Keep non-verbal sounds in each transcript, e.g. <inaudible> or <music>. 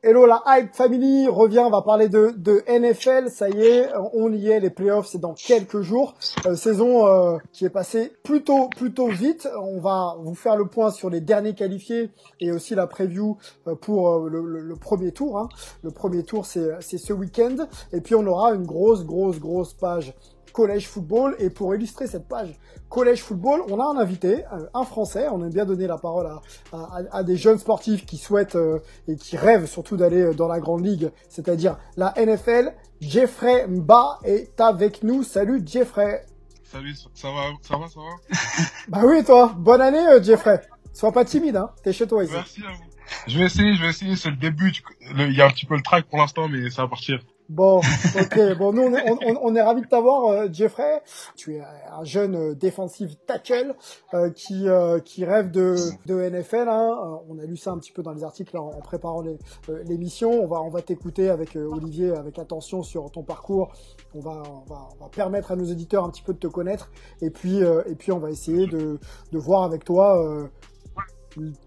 Hello la Hype Family revient, on va parler de, de NFL, ça y est, on y est, les playoffs c'est dans quelques jours, Euh, saison euh, qui est passée plutôt plutôt vite, on va vous faire le point sur les derniers qualifiés et aussi la preview euh, pour euh, le, le- le premier tour, hein. le premier tour c'est c'est ce week-end. Et puis on aura une grosse grosse grosse page collège football et pour illustrer cette page collège football, on a un invité, euh, un Français. On aime bien donner la parole à, à- à des jeunes sportifs qui souhaitent euh, et qui rêvent surtout d'aller euh, dans la grande ligue, c'est-à-dire la NFL. Jeffrey Mba est avec nous. Salut Jeffrey. Salut, ça va, ça va, ça va? <laughs> Bah oui toi, bonne année euh, Jeffrey. Sois pas timide, hein. T'es chez toi ici. Merci à vous. Je vais essayer, je vais essayer, c'est le début. Il y a un petit peu le track pour l'instant, mais ça va partir. Bon, ok. Bon, nous, on est, on, on- est ravis de t'avoir, euh, Jeffrey. Tu es un jeune euh, défensif tackle euh, qui euh, qui rêve de de NFL. Hein. Euh, On a lu ça un petit peu dans les articles en, préparant les- euh, l'émission. on va on va t'écouter avec Olivier avec attention sur ton parcours. On va on va on va permettre à nos éditeurs un petit peu de te connaître. Et puis et puis on va essayer de de voir avec toi.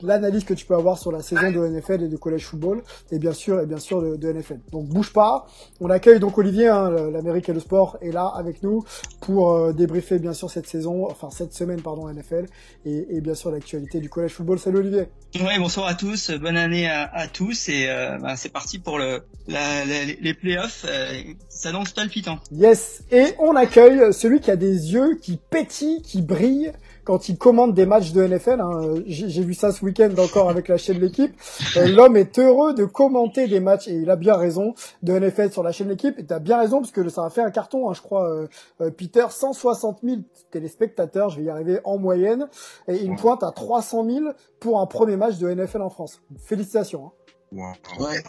L'analyse que tu peux avoir sur la saison de NFL et de college football et bien sûr et bien sûr de, de NFL. Donc bouge pas. On accueille donc Olivier, hein, l'Amérique et le sport est là avec nous pour euh, débriefer bien sûr cette saison, enfin cette semaine pardon NFL et, et bien sûr l'actualité du college football. Salut Olivier. Ouais, bonsoir à tous, bonne année à, à tous et euh, bah, c'est parti pour le la, la- les playoffs. Euh, ça s'annonce palpitant. Yes. Et on accueille celui qui a des yeux qui pétillent, qui brillent quand il commande des matchs de NFL. hein. J'ai j'ai vu ça ce week-end encore avec la chaîne L'équipe. Euh, L'homme est heureux de commenter des matchs et il a bien raison de NFL sur la chaîne L'équipe. Et t'as bien raison parce que ça a fait un carton, hein, je crois, euh, euh, Peter, 160 000 téléspectateurs, je vais y arriver en moyenne, et une pointe à 300 000 pour un premier match de NFL en France. Félicitations. hein. Ouais.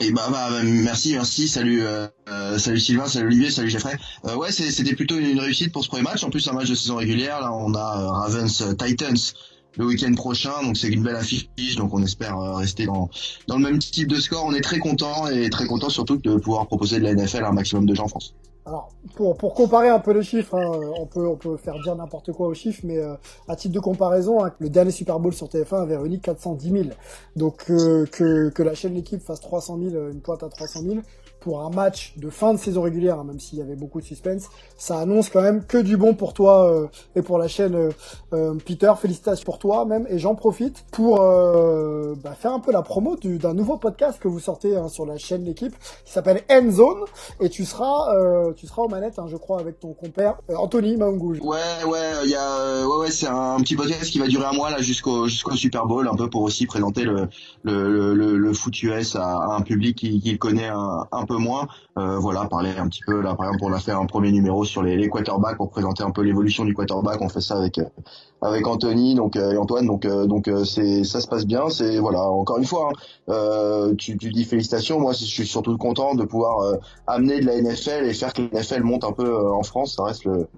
Et bah, bah, bah, merci, merci, salut, euh, euh, salut Sylvain, salut Olivier, salut Jeffrey. Euh, ouais, c'était plutôt une, réussite pour ce premier match. En plus, un match de saison régulière. Là, on a euh, Ravens euh, Titans le week-end prochain, donc c'est une belle affiche. Donc, on espère rester dans dans le même type de score. On est très content et très content surtout de pouvoir proposer de la NFL à un maximum de gens en France. Alors, pour, pour comparer un peu les chiffres, hein, on, peut, on peut faire dire n'importe quoi aux chiffres, mais euh, à titre de comparaison, hein, le dernier Super Bowl sur TF1 avait réuni 410 000. Donc euh, que, que la chaîne L'équipe fasse 300 000, euh, une pointe à 300 000, pour un match de fin de saison régulière, hein, même s'il y avait beaucoup de suspense, ça annonce quand même que du bon pour toi euh, et pour la chaîne euh, euh, Peter. Félicitations pour toi même, et j'en profite pour euh, bah, faire un peu la promo du- d'un nouveau podcast que vous sortez hein, sur la chaîne L'équipe, qui s'appelle End Zone, et tu seras, euh, tu seras aux manettes, hein, je crois, avec ton compère euh, Anthony Maungou. Ouais, ouais, il y a, ouais, ouais, c'est un petit podcast qui va durer un mois là jusqu'au jusqu'au Super Bowl, un peu pour aussi présenter le le le, le foot US à, un public qui, qui connaît un peu moins. Euh, voilà, parler un petit peu là, par exemple, on a fait un premier numéro sur les, les quarterbacks pour présenter un peu l'évolution du quarterback. On fait ça avec euh, avec Anthony, donc euh, et Antoine, donc euh, donc c'est ça se passe bien. C'est voilà, encore une fois, hein, tu tu dis félicitations. Moi, je suis surtout content de pouvoir amener de la NFL et faire que la NFL monte un peu en France. Ça reste le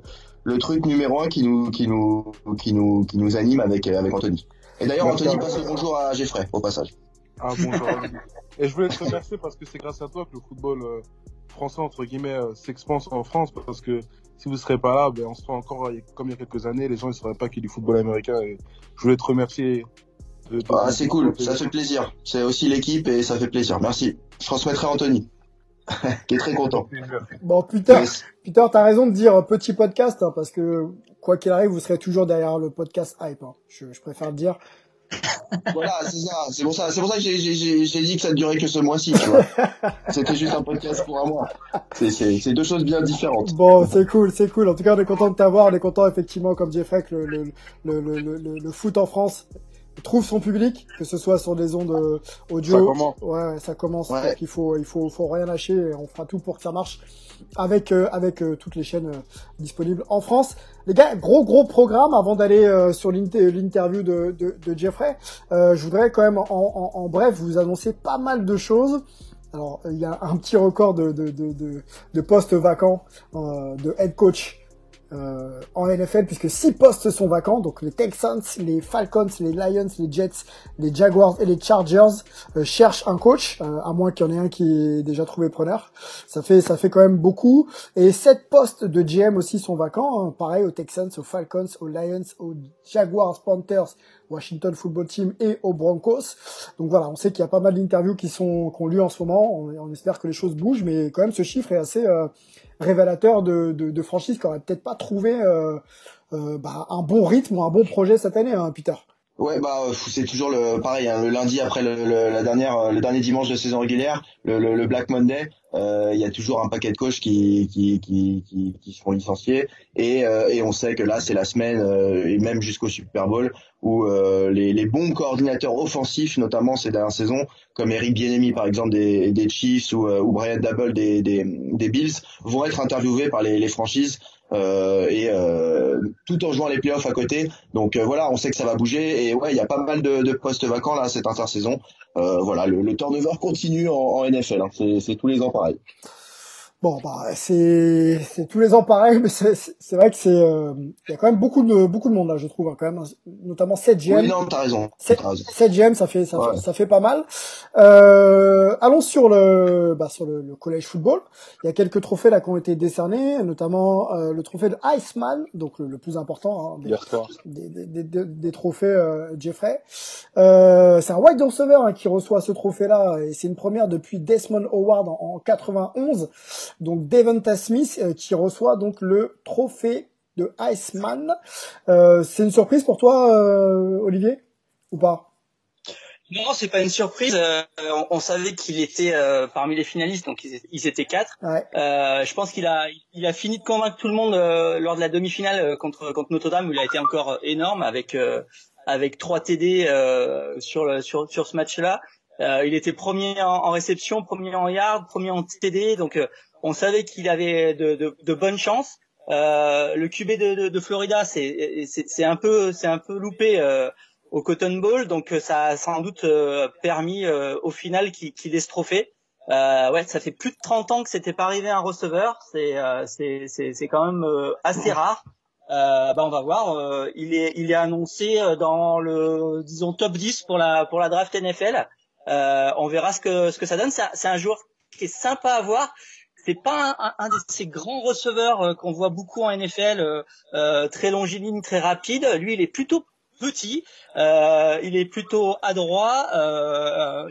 le truc numéro un qui nous qui nous qui nous qui nous anime avec avec Anthony. Et d'ailleurs. Anthony passe le bonjour à Jeffrey au passage. Ah, bonjour. <laughs> Et je voulais te remercier parce que c'est grâce à toi que le football euh, français, entre guillemets, euh, s'expanse en France parce que si vous serez pas là, ben, on serait encore comme il y a quelques années, les gens ne sauraient pas qu'il y a du football américain et je voulais te remercier. De, de- Ah, c'est cool, ça fait plaisir. C'est aussi l'équipe et ça fait plaisir. Merci. Je transmettrai à Anthony <laughs> qui est très content. Bon, Peter, Yes. Peter, t'as raison de dire petit podcast, hein, parce que quoi qu'il arrive, vous serez toujours derrière le podcast hype. hein. Je, je préfère le dire. Voilà, c'est ça. C'est pour ça, c'est pour ça que j'ai, j'ai, dit que ça ne durait que ce mois-ci, tu vois. C'était juste un podcast pour un mois. C'est, deux choses bien différentes. Bon, c'est cool, c'est cool. En tout cas, on est content de t'avoir. On est content, effectivement, comme Jeffrey, que le, le, le, le, le foot en France trouve son public, que ce soit sur des ondes euh, audio. Ça commence. Ouais, ça commence. Ouais. Donc il faut, il faut, faut rien lâcher. Et on fera tout pour que ça marche avec, euh, avec euh, toutes les chaînes euh, disponibles en France. Les gars, gros gros programme avant d'aller sur l'inter- l'interview de, de, de Jeffrey. Je voudrais quand même, en, en, en bref, vous annoncer pas mal de choses. Alors, il y a un petit record de, de, de, de, de postes vacants de head coach euh, en NFL puisque six postes sont vacants. Donc les Texans, les Falcons, les Lions, les Jets, les Jaguars et les Chargers euh, cherchent un coach, euh, à moins qu'il y en ait un qui ait déjà trouvé preneur. Ça fait ça fait quand même beaucoup. Et sept postes de GM aussi sont vacants. hein. Pareil aux Texans, aux Falcons, aux Lions, aux Jaguars, Panthers, Washington Football Team et aux Broncos. Donc voilà, on sait qu'il y a pas mal d'interviews qui sont qu'on lu en ce moment. On, espère que les choses bougent, mais quand même ce chiffre est assez euh, révélateur de, de, de franchises qui peut-être pas trouvé euh, euh, bah, un bon rythme ou un bon projet cette année, hein, Peter. Ouais, bah euh, c'est toujours le pareil, hein, le lundi après le, la dernière, euh, le dernier dimanche de saison régulière, le, le, Black Monday, euh, il y a toujours un paquet de coachs qui qui qui qui, qui se font licencier. Et et on sait que là c'est la semaine et même jusqu'au Super Bowl où les les bons coordinateurs offensifs, notamment ces dernières saisons, comme Eric Bieniemy par exemple des des Chiefs ou ou Brian Dabble des des des Bills, vont être interviewés par les les franchises et euh, tout en jouant les playoffs à côté. Donc euh, voilà, on sait que ça va bouger et ouais, il y a pas mal de, postes vacants là cette intersaison. Euh, voilà, le, le turnover continue en, NFL, hein. c'est tous les ans pareil. Bon, bah c'est tous les ans pareil, <laughs> mais c'est vrai que c'est euh, il y a quand même beaucoup de beaucoup de monde là, je trouve, hein, quand même, notamment 7 GM. Oui, non, t'as raison. C'est- T'as raison. 7 GM, ça fait ça, Ouais. fait ça fait pas mal. Euh, allons sur le bah, sur le, le collège football. Il y a quelques trophées là qui ont été décernés, notamment euh, le trophée de Iceman, donc le, le plus important hein, des, des, des, des- des- des trophées euh, Jeffrey. Euh, c'est un wide receiver hein, qui reçoit ce trophée-là et c'est une première depuis Desmond Howard en, en 91. Donc Devonta Smith euh, qui reçoit donc le trophée de Iceman. Euh, c'est une surprise pour toi, euh, Olivier, ou pas? Non, c'est pas une surprise. Euh, on, on savait qu'il était euh, parmi les finalistes, donc ils, étaient- ils étaient quatre. Ouais. Euh, je pense qu'il a, il a fini de convaincre tout le monde euh, lors de la demi-finale euh, contre contre Notre-Dame il a été encore énorme avec euh, avec trois TD euh, sur le sur sur ce match-là. Euh, il était premier en, en réception, premier en yard, premier en TD, donc euh, on savait qu'il avait de, de, de bonnes chances. Euh, le QB de, de, de Florida, c'est un peu c'est un peu loupé. euh, au Cotton Bowl, donc euh, ça a sans doute euh, permis euh, au final qu'il qu'il ait ce trophée. Euh, ouais, ça fait plus de 30 ans que c'était pas arrivé un receveur, c'est euh, c'est quand même euh, assez rare. Euh, bah on va voir, euh, il est il est annoncé dans le disons top 10 pour la pour la draft NFL. Euh, on verra ce que ce que ça donne. C'est un, c'est un joueur qui est sympa à voir. C'est pas un, de ces grands receveurs euh, qu'on voit beaucoup en NFL, euh, euh, très longiligne, très rapide. Lui, il est plutôt petit. Il est plutôt adroit,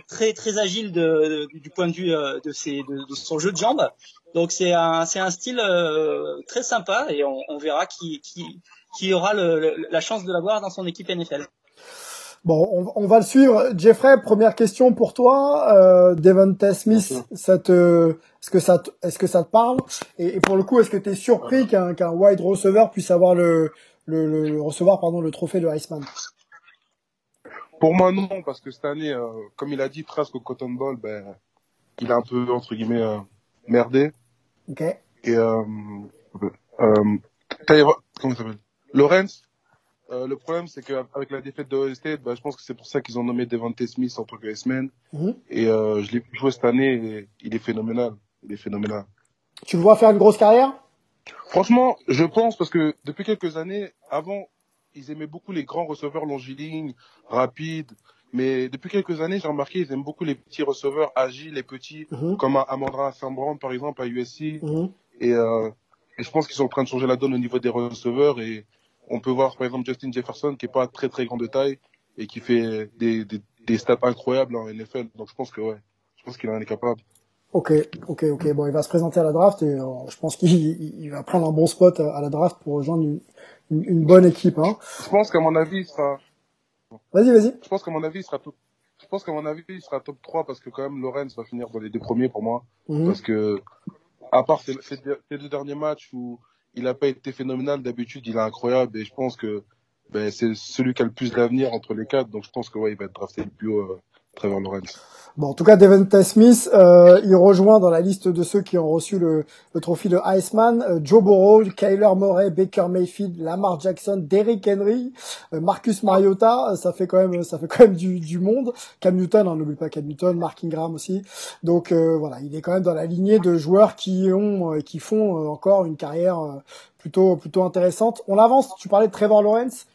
très très agile du point de vue de, son jeu de jambes. Donc c'est un c'est un style très sympa et on, verra qui qui qui aura la chance de l'avoir dans son équipe NFL. Bon, on, on va le suivre. Jeffrey, première question pour toi. Euh, Devonta Smith, ça te, est-ce que ça, te- est-ce que ça te parle? Et, et pour le coup, est-ce que tu es surpris qu'un qu'un wide receiver puisse avoir le, le, le, le- recevoir pardon le trophée de Iceman Pour moi, non, parce que cette année, euh, comme il a dit presque au Cotton Bowl, ben, il a un peu, entre guillemets, euh, merdé. Ok. Et, euh, euh, Tyra- comment il s'appelle? Lawrence, euh, le problème, c'est qu'avec la défaite de Ohio State, bah, je pense que c'est pour ça qu'ils ont nommé Devante Smith en tant que S-Man. Mhm. Et euh, je l'ai jouer cette année et il est phénoménal. Il est phénoménal. Tu le vois faire une grosse carrière? Franchement, je pense parce que depuis quelques années, avant, ils aimaient beaucoup les grands receveurs longilignes, rapides. Mais depuis quelques années, j'ai remarqué, ils aiment beaucoup les petits receveurs agiles et petits, Mhm. comme Amandra Saint-Brown, par exemple, à USC. Mhm. Et, euh, et je pense qu'ils sont en train de changer la donne au niveau des receveurs. Et on peut voir, par exemple, Justin Jefferson, qui est pas très très grand de taille et qui fait des, des, des stats incroyables en NFL. Donc je pense que ouais, je pense qu'il en est capable. Ok, ok, ok. Bon, il va se présenter à la draft et euh, je pense qu'il il- il va prendre un bon spot à la draft pour rejoindre une, une, une bonne équipe. Hein. Je pense qu'à mon avis, il sera, Vas-y, vas-y. Je pense qu'à mon avis, il sera top. Je pense qu'à mon avis, il sera top 3 parce que quand même Lorenz va finir dans les deux premiers pour moi. Mhm. Parce que, à part ces, ces deux ces deux derniers matchs où il n'a pas été phénoménal, d'habitude, il est incroyable et je pense que ben, c'est celui qui a le plus d'avenir entre les quatre. Donc je pense que ouais, il va être drafté le plus haut, euh, Trevor Lawrence. Bon, en tout cas, Devonta Smith, euh, il rejoint dans la liste de ceux qui ont reçu le, le trophée de Iceman, euh, Joe Burrow, Kyler Murray, Baker Mayfield, Lamar Jackson, Derrick Henry, euh, Marcus Mariota, euh, ça fait quand même, ça fait quand même du, du monde. Cam Newton, hein, n'oublie pas Cam Newton, Mark Ingram aussi. Donc voilà, il est quand même dans la lignée de joueurs qui ont, qui font encore une carrière plutôt, plutôt intéressante. On avance. Tu parlais de Trevor Lawrence.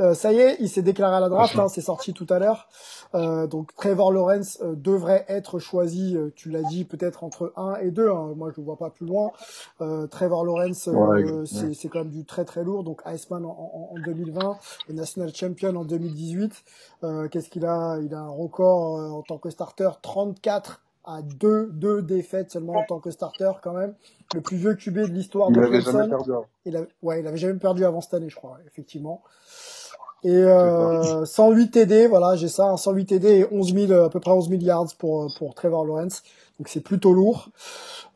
Euh, ça y est, il s'est déclaré à la draft, hein, c'est sorti tout à l'heure. Euh, donc Trevor Lawrence euh, devrait être choisi, euh, tu l'as dit, peut-être entre 1 et 2. Hein. Moi, je ne vois pas plus loin. Euh, Trevor Lawrence, euh, Ouais, c'est ouais. c'est quand même du très très lourd. Donc Iceman en, en, en 2020, le National Champion en 2018. Euh, Qu'est-ce qu'il a? Il a un record euh, en tant que starter, 34 à 2, 2 défaites seulement en tant que starter quand même. Le plus vieux QB de l'histoire Il de n'avait jamais Clemson. perdu. hein. Il a, ouais, il avait jamais perdu avant cette année, je crois, effectivement. Et euh, 108 TD, voilà, j'ai ça, hein, 108 TD et 11 000, à peu près 11 000 yards pour pour Trevor Lawrence. Donc c'est plutôt lourd.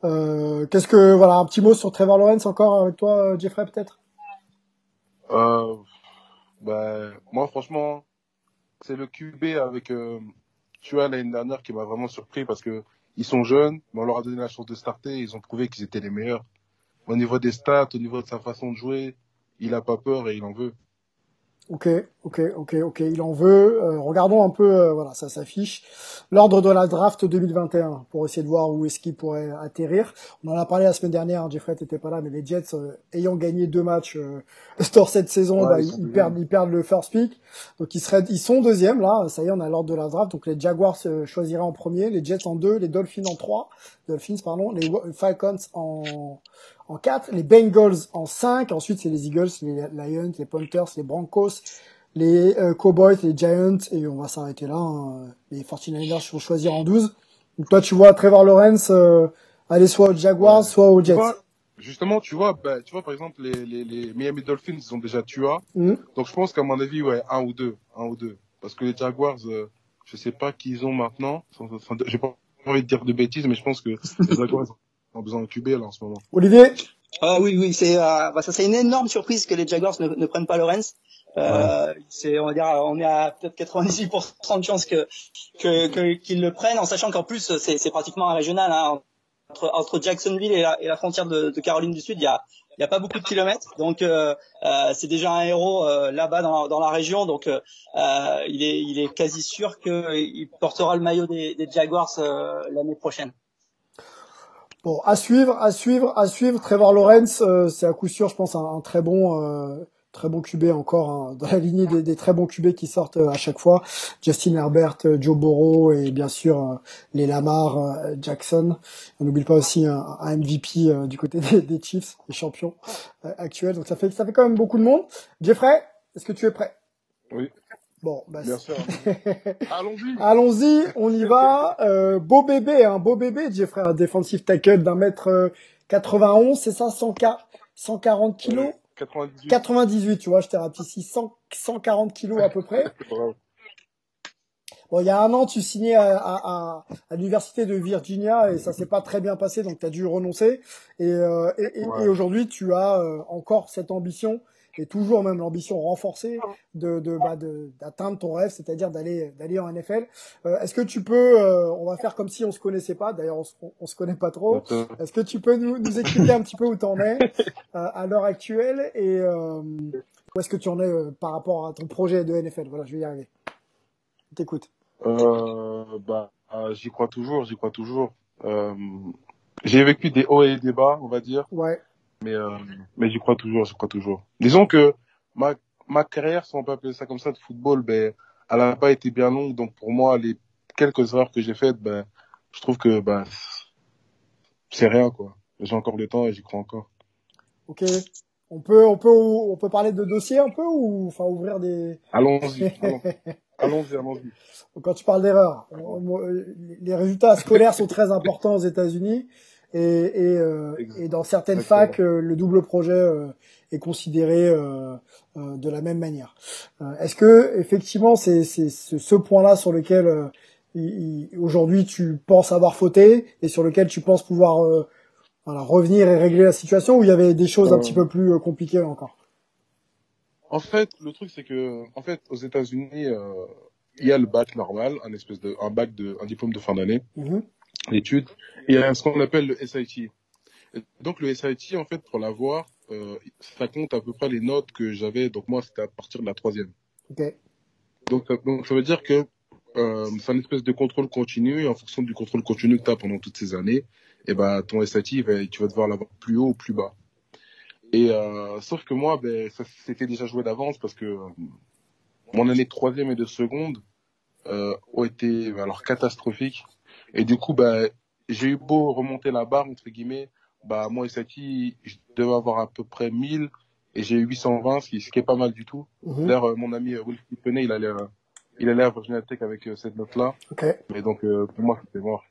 Euh, Qu'est-ce que, voilà, un petit mot sur Trevor Lawrence encore avec toi, euh, Jeffrey, peut-être? Euh, ben, moi, franchement, c'est le QB avec, euh, tu vois, l'année dernière qui m'a vraiment surpris parce que ils sont jeunes, mais on leur a donné la chance de starter, ils ont prouvé qu'ils étaient les meilleurs. Au niveau des stats, au niveau de sa façon de jouer, il a pas peur et il en veut. Ok, ok, ok, ok, il en veut. Euh, regardons un peu, euh, voilà, ça s'affiche. L'ordre de la draft 2021 pour essayer de voir où est-ce qu'il pourrait atterrir. On en a parlé la semaine dernière, hein, Jeffrey t'étais pas là, mais les Jets euh, ayant gagné deux matchs euh, <laughs> sur cette saison, Ouais, bah, ils perdent, ils perdent le first pick. Donc ils seraient, ils sont deuxièmes là. Ça y est, on a l'ordre de la draft. Donc les Jaguars euh, choisiraient en premier, les Jets en deux, les Dolphins en trois, Dolphins pardon, les Falcons en en 4, les Bengals en 5, ensuite c'est les Eagles, les Lions, les Panthers, les Broncos, les euh, Cowboys, les Giants, et on va s'arrêter là. hein. Les 49ers vont choisir en 12. Donc toi tu vois Trevor Lawrence euh, aller soit aux Jaguars, Ouais. soit aux Jets. justement, tu vois, ben, tu vois, par exemple, les, les, les Miami Dolphins, ils ont déjà Tua. Mhm. Donc, je pense qu'à mon avis, ouais, un ou deux, un ou deux. Parce que les Jaguars, euh, je sais pas qui ils ont maintenant. Enfin, J'ai pas envie de dire de bêtises, mais je pense que les Jaguars <laughs> ont besoin de QB, là, en ce moment. Olivier Ah oui, oui, c'est euh, bah, ça, c'est une énorme surprise que les Jaguars ne, ne prennent pas Lawrence. Euh, c'est, on va dire, on est à peut-être 98% de chances que que que- qu'ils le prennent, en sachant qu'en plus c'est, c'est pratiquement un régional. Hein, entre, entre Jacksonville et la, et la frontière de, de Caroline du Sud, il y a il y a pas beaucoup de kilomètres, donc euh, euh, c'est déjà un héros euh, là-bas dans, dans la région, donc euh, euh, il est il est quasi sûr qu'il portera le maillot des, des Jaguars euh, l'année prochaine. Bon, à suivre, à suivre, à suivre. Trevor Lawrence, euh, c'est à coup sûr, je pense, un, un très bon, euh, très bon QB encore hein, dans la lignée des, des très bons QB qui sortent euh, à chaque fois. Justin Herbert, euh, Joe Burrow et bien sûr euh, les Lamar Jackson. On n'oublie pas aussi un, un MVP du côté des, des Chiefs, les champions actuels. Donc ça fait, ça fait quand même beaucoup de monde. Jeffrey, est-ce que tu es prêt? Oui, Bon, bah, bien sûr. Allons-y. <laughs> Allons-y, on y va. Euh, beau bébé, un beau bébé, Jeffrey, un défensif tackle d'un mètre euh, 91, c'est ça, 100 140 kilos? 98. 98, tu vois, je t'ai rapetissé 100, 140 kilos à peu près. Bon, il y a un an, tu signais à, à, à, à l'université de Virginia et ça s'est pas très bien passé, donc tu as dû renoncer. Et, euh, et, et- Ouais. et aujourd'hui, tu as euh, encore cette ambition et toujours même l'ambition renforcée de de bah, de- d'atteindre ton rêve, c'est-à-dire d'aller d'aller en NFL. Euh, Est-ce que tu peux, euh, on va faire comme si on se connaissait pas. D'ailleurs, on, se- on, on se connaît pas trop. Est-ce que tu peux nous, nous expliquer un petit peu où t'en es <laughs> euh, à l'heure actuelle et euh, où est-ce que tu en es euh, par rapport à ton projet de NFL Voilà, je vais y arriver. T'écoute. Euh, bah, euh, j'y crois toujours, j'y crois toujours. Euh, j'ai vécu des hauts et des bas, on va dire, Ouais. Mais euh, mais j'y crois toujours, j'y crois toujours. Disons que ma ma carrière, si on peut appeler ça comme ça, de football, ben, elle n'a pas été bien longue, donc pour moi, les quelques erreurs que j'ai faites, ben, je trouve que ben, c'est rien quoi. J'ai encore le temps et j'y crois encore. Ok. On peut, on peut, on peut parler de dossier un peu ou enfin ouvrir des. Allons-y, <laughs> allons- allons-y, allons-y. Quand tu parles d'erreur, on- on- les résultats scolaires sont très importants aux États-Unis. Et, et, euh, et dans certaines facs, euh, le double projet euh, est considéré de la même manière. Est-ce que effectivement c'est ce point-là sur lequel aujourd'hui tu penses avoir fauté et sur lequel tu penses pouvoir voilà, revenir et régler la situation ou il y avait des choses un petit peu plus compliquées encore? En fait, le truc c'est que en fait aux États-Unis il y a le bac normal, un espèce de un bac de un diplôme de fin d'année. Mm-hmm l'étude. Et il y a ce qu'on appelle le SIT. donc le SIT, en fait, pour l'avoir, euh, ça compte à peu près les notes que j'avais. Donc moi, c'était à partir de la troisième. Donc, donc ça veut dire que euh, c'est une espèce de contrôle continu et en fonction du contrôle continu que tu as pendant toutes ces années, et eh ben ton SAT, tu vas devoir l'avoir plus haut ou plus bas. Et euh, sauf que moi, ben, ça c'était déjà joué d'avance parce que euh, mon année de troisième et de seconde ont été alors catastrophiques. Et du coup, bah, j'ai eu beau remonter la barre, entre guillemets, bah, moi et Saki, je devais avoir à peu près 1000 et j'ai eu 820, ce qui, ce qui est pas mal du tout. Mhm. D'ailleurs, euh, mon ami euh, Will il allait, euh, il allait à Virginia Tech avec cette note-là. Okay. Mais donc, pour moi, c'était mort.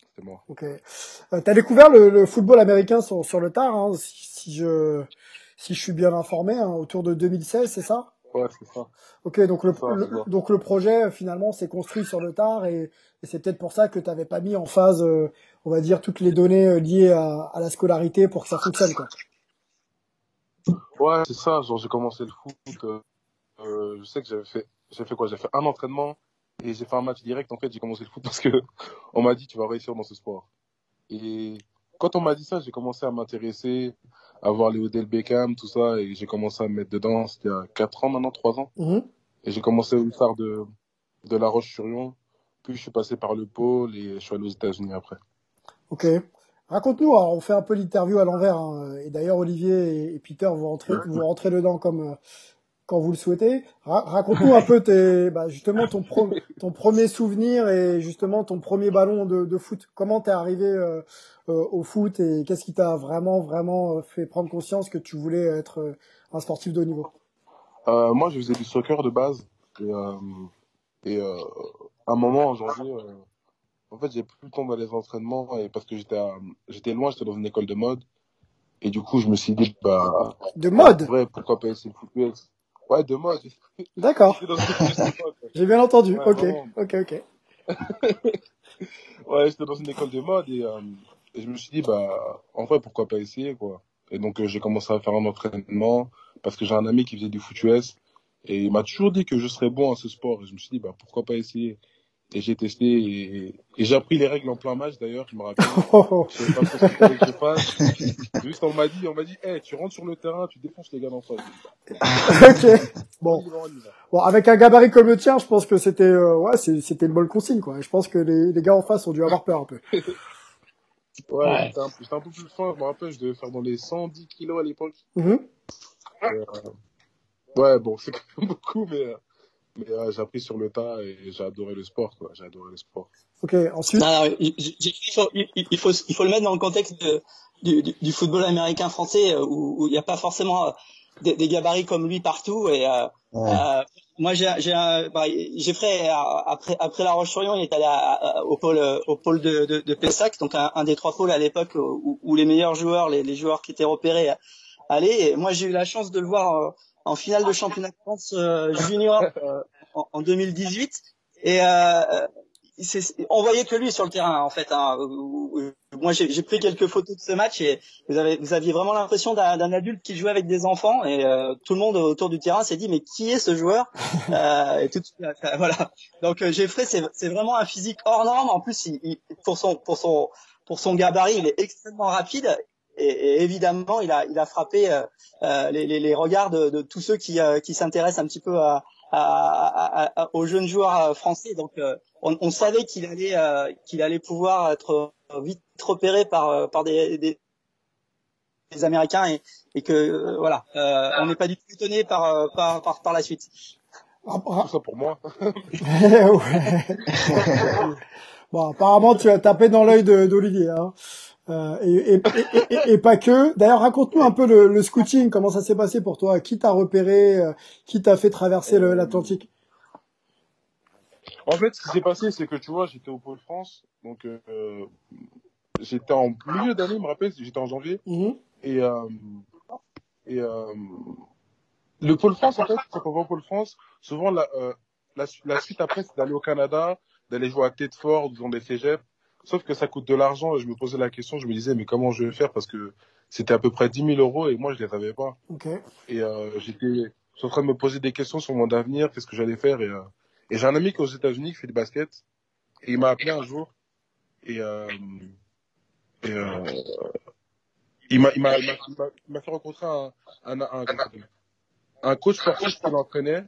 C'était mort. Ok. Euh, T'as découvert le, le, football américain sur, sur le tard, hein, si, si, je, si je suis bien informé, hein, autour de 2016, c'est ça? Ouais, c'est ça. Ok, donc le, donc le projet finalement s'est construit sur le tard et, c'est peut-être pour ça que tu n'avais pas mis en phase, euh, on va dire, toutes les données euh, liées à, à, la scolarité pour que ça fonctionne, quoi. Ouais, c'est ça. Genre j'ai commencé le foot. Euh, euh, je sais que j'avais fait, j'ai fait quoi? J'ai fait un entraînement et j'ai fait un match direct. En fait, j'ai commencé le foot parce que <laughs> on m'a dit tu vas réussir dans ce sport. Et quand on m'a dit ça, j'ai commencé à m'intéresser, à voir les Odell Beckham, tout ça, et j'ai commencé à me mettre dedans. C'était il y a 4 ans maintenant, 3 ans. Mhm. Et j'ai commencé au faire de, de La Roche-sur-Yon. Puis je suis passé par le pôle et je suis allé aux États-Unis après. Ok. Raconte-nous, on fait un peu l'interview à l'envers. Hein. Et d'ailleurs, Olivier et, Peter, vous rentrez, vous rentrez dedans comme, quand vous le souhaitez. Raconte-nous un peu tes, bah, justement ton, ton premier souvenir et justement ton premier ballon de, de foot. Comment t'es arrivé euh, euh, au foot et qu'est-ce qui t'a vraiment vraiment euh, fait prendre conscience que tu voulais être un sportif de haut niveau? Euh, Moi, je faisais du soccer de base et, et à un moment en janvier, en fait, j'ai plus le temps d'aller les entraînements et parce que j'étais j'étais loin, j'étais dans une école de mode. Et du coup, je me suis dit, bah. De mode? Ouais, pourquoi pas essayer le foot Ouais, de mode. D'accord. <laughs> J'ai bien entendu. ok, ok, ok. <laughs> ouais, j'étais dans une école de mode et, euh, et, je me suis dit, bah, en vrai, pourquoi pas essayer, quoi. Et donc, euh, j'ai commencé à faire un entraînement parce que j'ai un ami qui faisait du foot US et il m'a toujours dit que je serais bon à ce sport. Et je me suis dit, bah, pourquoi pas essayer et j'ai testé et, et j'ai appris les règles en plein match d'ailleurs, je me rappelle. <laughs> je sais pas ce que je fasse. <laughs> Juste on m'a dit, on m'a dit, hey, tu rentres sur le terrain, tu défonces les gars d'en face. <laughs> ok. Bon. Bon, avec un gabarit comme le tien, je pense que c'était, euh, ouais, c'était une bonne consigne, quoi. Je pense que les, les gars en face ont dû avoir peur un peu. ouais, j'étais un, un, peu plus fin, je me rappelle, je devais faire dans les 110 kilos à l'époque. Mm euh, ouais, bon, c'est quand même beaucoup, mais, euh, mais euh, j'ai appris sur le tas et j'ai adoré le sport, quoi. J'ai adoré le sport. Ok, ensuite? il, faut, il, faut, il faut le mettre dans le contexte de, du, du, football américain français euh, où il n'y a pas forcément euh, des, des, gabarits comme lui partout et euh, euh moi j'ai j'ai bah, après après la Roche-sur-Yon il est allé au pôle au pôle de, de, de Pessac donc un, un, des trois pôles à l'époque où, où, les meilleurs joueurs les, les joueurs qui étaient repérés allaient et moi j'ai eu la chance de le voir en finale de championnat de France euh, junior euh, en, en, 2018 et euh, on voyait que lui sur le terrain en fait. Hein. Moi, j'ai pris quelques photos de ce match et vous, avez, vous aviez vraiment l'impression d'un adulte qui jouait avec des enfants et euh, tout le monde autour du terrain s'est dit mais qui est ce joueur? <laughs> Euh, et tout, Voilà. Donc euh, Jeffrey, c'est vraiment un physique hors norme. En plus, il, pour son pour son pour son gabarit, il est extrêmement rapide et, et, évidemment, il a, il a frappé euh, euh les, les, les, regards de, de, tous ceux qui, euh, qui s'intéressent un petit peu à, à, à, aux jeunes joueurs euh, français. Donc, on, on, savait qu'il allait, qu'il allait pouvoir être vite repéré par, par des, des, des Américains et, et que voilà, on n'est pas du tout étonné par, par, par, par la suite. Tout ça pour moi. <laughs> <laughs> bon, apparemment, tu as tapé dans l'œil d'Olivier. Hein. Euh, et, et, et, pas que. D'ailleurs, raconte-nous un peu le, le, scouting, comment ça s'est passé pour toi? Qui t'a repéré? Euh, Qui t'a fait traverser l'Atlantique? En fait, ce qui s'est passé, c'est que tu vois, j'étais au Pôle France, donc euh, j'étais en milieu d'année, je me rappelle, j'étais en janvier. Mhm. Et, euh, et le Pôle France, en fait, quand on va au Pôle France, souvent la, la, su- la suite après, c'est d'aller au Canada, d'aller jouer à Tedford, dans des cégeps. Sauf que ça coûte de l'argent et je me posais la question, je me disais, mais comment je vais faire Parce que c'était à peu près 10 000 euros et moi, je les avais pas. Ok. Et euh, j'étais en train de me poser des questions sur mon avenir, qu'est-ce que j'allais faire. Et, euh, et j'ai un ami qui est aux États-Unis qui fait du basket. Et il m'a appelé un jour. Et, euh, et euh, il m'a fait rencontrer un, un, un, un, un coach sportif qui l'entraînait.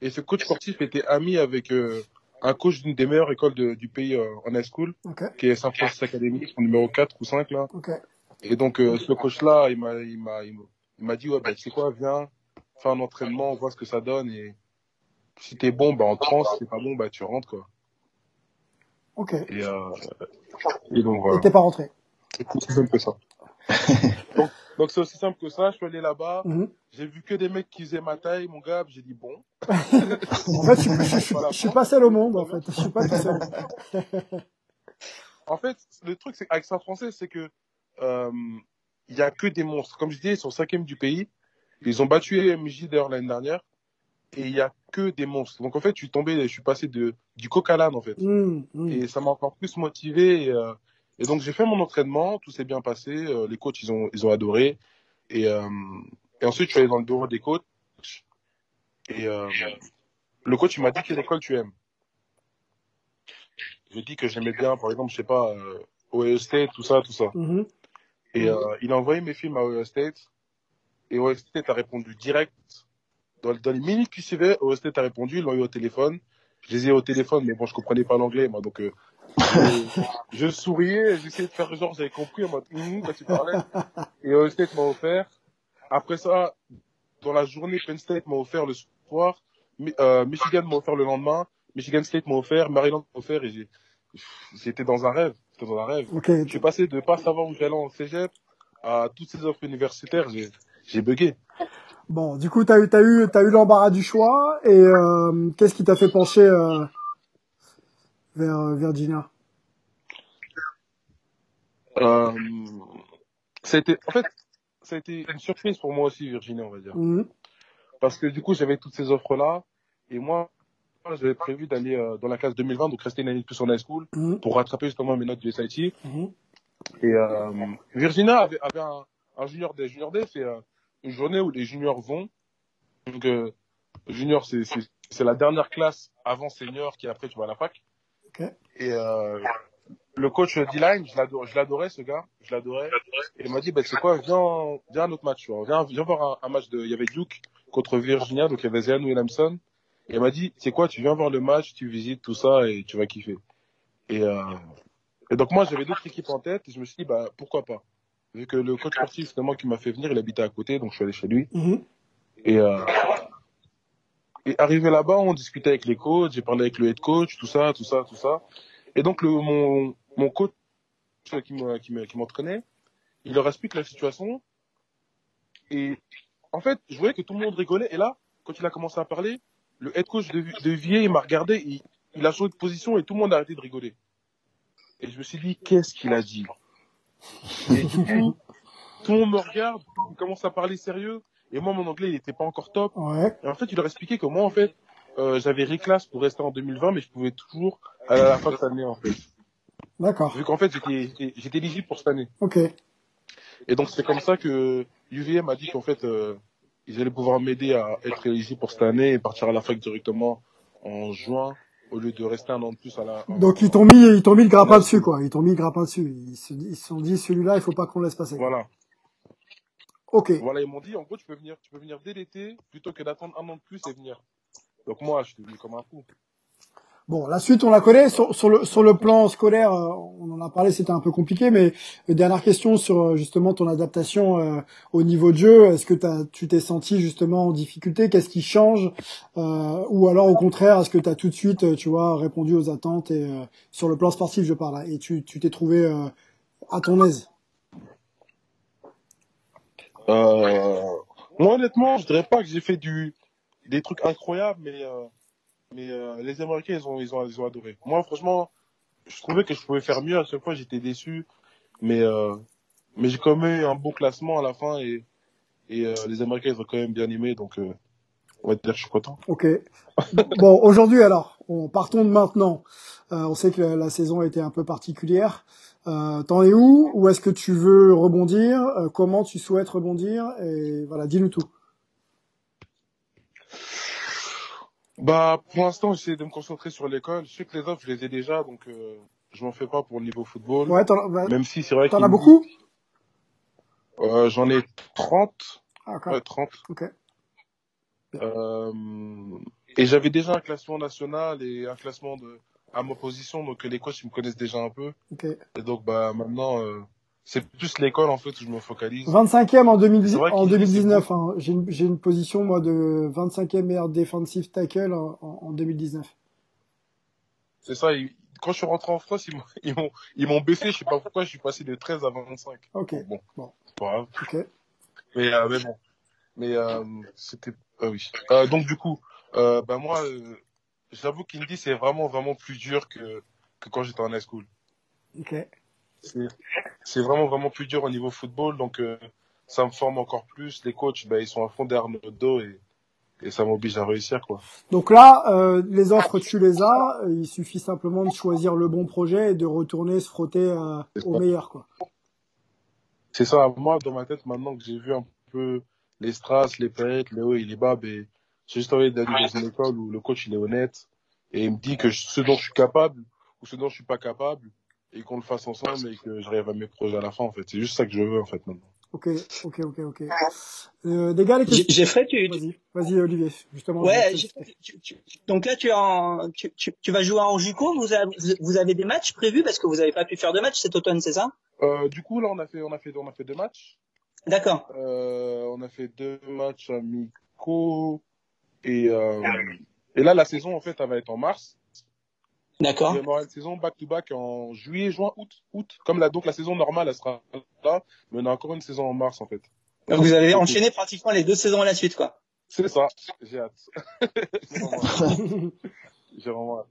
Et ce coach sportif était ami avec euh, un coach d'une des meilleures écoles de- du pays euh, en high school, qui est Saint Francis Academy, son numéro 4 ou 5 là. Et donc, euh, ce coach-là, il m'a, il m'a, il m'a il m'a dit, ouais, bah, tu sais quoi, viens, fais un entraînement, on voit ce que ça donne, et si t'es bon, bah, on te prend, si t'es pas bon, bah, tu rentres, quoi. Ok. Et, euh, et donc, Et voilà. t'es pas rentré. C'est aussi simple que ça. donc, <laughs> donc c'est aussi simple que ça, je suis allé là-bas, Mhm. j'ai vu que des mecs qui faisaient ma taille, mon gars, j'ai dit, bon. <laughs> En fait, je, suis- je, suis- je suis pas seul au monde, en fait. Je suis pas tout seul. <laughs> En fait, le truc, c'est avec Saint Français, c'est que, euh, il y a que des monstres. Comme je disais, ils sont cinquième du pays. Ils ont battu MJ d'ailleurs l'année dernière. Et il y a que des monstres. Donc en fait, je suis tombé, je suis passé de, du coq à l'âne en fait. Mhm, mhm. Et ça m'a encore plus motivé. Et, euh, et donc j'ai fait mon entraînement, tout s'est bien passé. euh, les coachs, ils ont, ils ont adoré. Et, euh, et ensuite, je suis allé dans le bureau des coachs. Et euh, le coach, il m'a dit quelle école tu aimes? J'ai dit que j'aimais bien, par exemple, je sais pas, Ohio State, tout ça, tout ça. Mhm. Et euh, il a envoyé mes films à Ohio State. Et Ohio State a répondu direct. Dans, dans les minutes qui suivaient, Ohio State a répondu, ils l'ont eu au téléphone. Je les ai eu au téléphone, mais bon, je comprenais pas l'anglais, moi, donc je, souriais, j'essayais de faire genre, j'avais compris en mode, hum, quand tu parlais. Et Ohio State m'a offert. Après ça, dans la journée, Penn State m'a offert le soir. Euh, Michigan m'a offert le lendemain. Michigan State m'a offert. Maryland m'a offert. Et j'ai, j'étais dans un rêve. J'étais dans un rêve. Ok. Je suis passé de pas savoir où j'allais en cégep à toutes ces offres universitaires. J'ai, j'ai bugué. Bon, du coup, t'as eu, t'as eu, t'as eu l'embarras du choix. Et euh, qu'est-ce qui t'a fait pencher euh, vers euh, Virginia Euh, ça a été, en fait, ça a été une surprise pour moi aussi, Virginie, on va dire. Mhm. Parce que du coup, j'avais toutes ces offres-là. Et moi, j'avais prévu d'aller euh, dans la classe 2020, donc rester une année de plus en high school, Mhm. pour rattraper justement mes notes du SIT. Mhm. Et euh, Virginia avait, avait un, un junior day. Junior day, c'est une journée où les juniors vont. Donc, junior, c'est la dernière classe avant senior qui après tu vas à la fac. Et euh, le coach D-line, je l'adorais, ce gars, je l'adorais. Et il m'a dit, bah, tu sais quoi, viens, viens à un autre match, tu vois. Viens, viens voir un, un match de, il y avait Duke contre Virginia, donc il y avait Zion Williamson. Et il m'a dit, tu sais quoi, tu viens voir le match, tu visites tout ça et tu vas kiffer. Et, euh, et donc moi, j'avais d'autres équipes en tête et je me suis dit, bah, pourquoi pas. Vu que le coach sportif, c'est moi qui m'a fait venir, il habitait à côté, donc je suis allé chez lui. Mhm. Et, euh, et arrivé là-bas, on discutait avec les coachs, j'ai parlé avec le head coach, tout ça, tout ça, tout ça. Et donc mon, mon coach qui me- qui me- qui m'entraînait, il leur explique la situation. Et en fait, je voyais que tout le monde rigolait. Et là, quand il a commencé à parler, le head coach de, de il m'a regardé, il, a changé de position et tout le monde a arrêté de rigoler. Et je me suis dit, qu'est-ce qu'il a dit? Et du tout le monde me regarde, il commence à parler sérieux. Et moi, mon anglais, il était pas encore top. Ouais. Et en fait, il leur expliquait que moi, en fait, euh, j'avais réclasse pour rester en 2020, mais je pouvais toujours aller à la fin de cette année, en fait. D'accord. Vu qu'en fait, j'étais, éligible pour cette année. Ok. Et donc, c'est comme ça que UVM a dit qu'en fait, euh, ils allaient pouvoir m'aider à être éligible pour cette année et partir à la fac directement en juin, au lieu de rester un an de plus à la... Donc ils t'ont mis, ils t'ont mis le grappin dessus, quoi. Ils t'ont mis le grappin dessus. Ils se, ils se sont dit, celui-là, il faut pas qu'on laisse passer. Voilà. Ok. Voilà, ils m'ont dit, en gros, tu peux venir, tu peux venir dès l'été, plutôt que d'attendre un an de plus et venir. Donc moi, je suis venu comme un fou. Bon, la suite, on la connaît. Sur, sur le, sur le plan scolaire, euh, on en a parlé, c'était un peu compliqué, mais euh, dernière question sur euh, justement ton adaptation euh, au niveau de jeu. Est-ce que t'as, tu t'es senti justement en difficulté? Qu'est-ce qui change? Euh, Ou alors au contraire, est-ce que tu as tout de suite, tu vois, répondu aux attentes et euh, sur le plan sportif, je parle, et tu, tu t'es trouvé euh, à ton aise? Moi, honnêtement, je dirais pas que j'ai fait du, des trucs incroyables, mais, euh, mais euh, les Américains, ils ont, ils, ont, ils ont adoré. Moi, franchement, je trouvais que je pouvais faire mieux. À chaque fois, j'étais déçu. Mais, euh, mais j'ai quand même eu un bon classement à la fin et, et euh, les Américains ils ont quand même bien aimé, donc euh, on va dire je suis content. Ok. <laughs> bon, aujourd'hui alors, on partons de maintenant. Euh, on sait que la, la, saison a été un peu particulière. Euh, T'en es où? Où est-ce que tu veux rebondir? Euh, Comment tu souhaites rebondir? Et voilà, dis-nous tout. Bah, pour l'instant, j'essaie de me concentrer sur l'école. Je sais que les offres, je les ai déjà, donc euh, je m'en fais pas pour le niveau football. Ouais, t'en bah, Même si c'est vrai T'en as beaucoup? Euh, J'en ai 30. Ah. Ouais, 30. Ok. Euh, et j'avais déjà un classement national et un classement de à ma position, donc les coachs ils me connaissent déjà un peu. Ok. Et donc bah maintenant euh, c'est plus l'école en fait où je me focalise. 25e en, 2010 C'est vrai en qu'il- 2019. Hein. J'ai une, j'ai une position moi de 25e meilleur defensive tackle en, en- en 2019. C'est ça. ils- Quand je suis rentré en France, ils m'ont ils m'ont ils m'ont baissé. Je sais pas pourquoi. Je suis passé de 13 à 25. Ok. Bon, Bon. c'est pas grave. Ok. Mais, euh, mais bon. Mais euh, c'était. Ah oui. Euh, donc du coup, euh, bah moi, euh, j'avoue qu'Indy c'est vraiment vraiment plus dur que que quand j'étais en high school. Ok. C'est vraiment vraiment plus dur au niveau football. Donc euh, ça me forme encore plus. Les coachs, bah, ils sont à fond derrière notre dos et et ça m'oblige à réussir quoi. Donc là, euh, les offres, tu les as. Il suffit simplement de choisir le bon projet et de retourner se frotter euh, au meilleur, quoi. C'est ça. Moi, dans ma tête, maintenant que j'ai vu un peu les strass, les périodes, les hauts et les bas, ben, j'ai juste envie d'aller dans une école où le coach il est honnête et il me dit que je- ce dont je suis capable ou ce dont je suis pas capable et qu'on le fasse ensemble et que j'arrive à mes projets à la fin en fait. C'est juste ça que je veux en fait maintenant. Ok, ok, ok, ok. Euh, des gars, les J'ai- questions. Geoffrey, tu, Vas-y, vas-y, Olivier. Justement. ouais, tu- tu- donc là, tu, es en, tu, tu, tu vas jouer en JUCO. Vous avez, vous avez des matchs prévus parce que vous n'avez pas pu faire de matchs cet automne, c'est ça? Euh, du coup, là, on a fait, on a fait, on a fait deux matchs. D'accord. Euh, on a fait deux matchs amicaux et euh, et là, la saison en fait, elle va être en mars. D'accord. Et on aura une saison back-to-back en juillet, juin, août, août. Comme la, donc la saison normale, elle sera là, mais on a encore une saison en mars, en fait. Donc vous avez enchaîné pratiquement les deux saisons à la suite, quoi. C'est ça. J'ai hâte. <laughs> J'ai vraiment.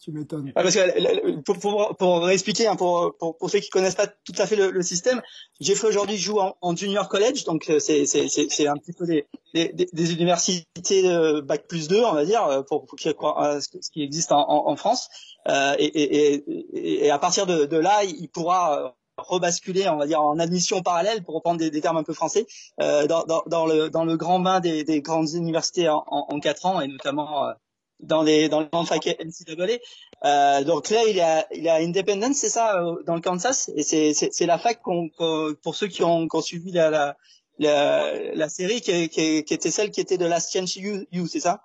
Tu m'étonnes. Parce que le- pour, pour, pour réexpliquer, hein, pour, pour, pour ceux qui connaissent pas tout à fait le, le système, Jeffrey aujourd'hui joue en, en junior college, donc euh, c'est c'est c'est c'est un petit peu des, des, des- universités de bac plus 2, on va dire, euh, pour, pour qu'il y ait quoi, euh, ce qui existe en, en, en France. Euh, et, et, et, et à partir de, de là, il pourra euh, rebasculer, on va dire, en admission parallèle, pour reprendre des, des termes un peu français, euh, dans, dans, dans le dans le grand bain des, des grandes universités en, en, en quatre ans, et notamment euh, dans les dans le fac NCAA. Euh, donc là, il a, il a Independence, c'est ça, euh, dans le Kansas, et c'est, c'est, la fac qu'on, qu'on- pour ceux qui ont, qui ont suivi la, la, la, la série, qui, qui, qui était celle qui était de Last Chance You, you c'est ça?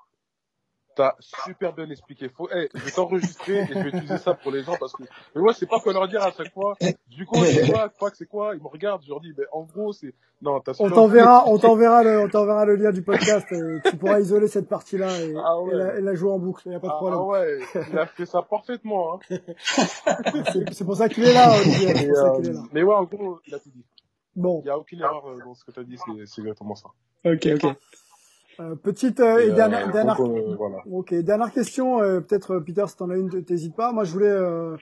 T'as super bien expliqué. Faut, hey, je vais t'enregistrer et je vais utiliser ça pour les gens parce que, mais moi, je sais pas quoi leur dire à chaque fois. Du coup, je sais pas, quoi que c'est quoi, ils me regardent, je leur dis, ben, en gros, c'est, non, t'as On t'enverra, on t'enverra le, on t'enverra le lien du podcast. Et tu pourras isoler cette partie-là et, Ah ouais. et la, et la jouer en boucle. Y a pas de Ah, problème. ouais, il a fait ça parfaitement, hein. <laughs> C'est, c'est pour ça qu'il est là, Olivier. C'est Mais, pour ça euh, qu'il est là. mais ouais, en gros, il a tout dit. Bon, Il y a aucune erreur euh, dans ce que t'as dit, c'est, c'est exactement ça. Ok, ok. Euh, petite euh, et Et, dernière, euh, dernière, euh, voilà. ok, dernière question. euh, peut-être Peter, si t'en as une, t'hésites pas. Moi, je voulais euh,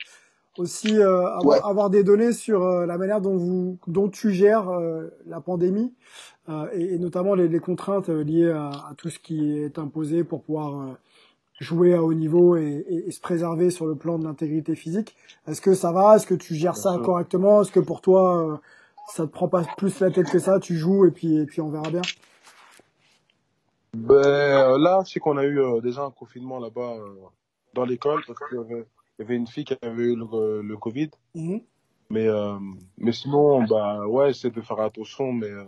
aussi euh, avoir, Ouais. avoir des données sur euh, la manière dont vous, dont tu gères euh, la pandémie euh, et, et notamment les, les contraintes euh, liées à, à tout ce qui est imposé pour pouvoir euh, jouer à haut niveau et, et- et se préserver sur le plan de l'intégrité physique. Est-ce que ça va? Est-ce que tu gères ça sûr. correctement? Est-ce que pour toi, euh, ça te prend pas plus la tête que ça? Tu joues et puis et puis on verra bien. Ben, là, sais qu'on a eu euh, déjà un confinement là-bas euh, dans l'école parce qu'il y avait, il y avait une fille qui avait eu le, le Covid. Mhm. Mais, euh, mais sinon, bah ouais, j'essaie de faire attention. Mais, euh,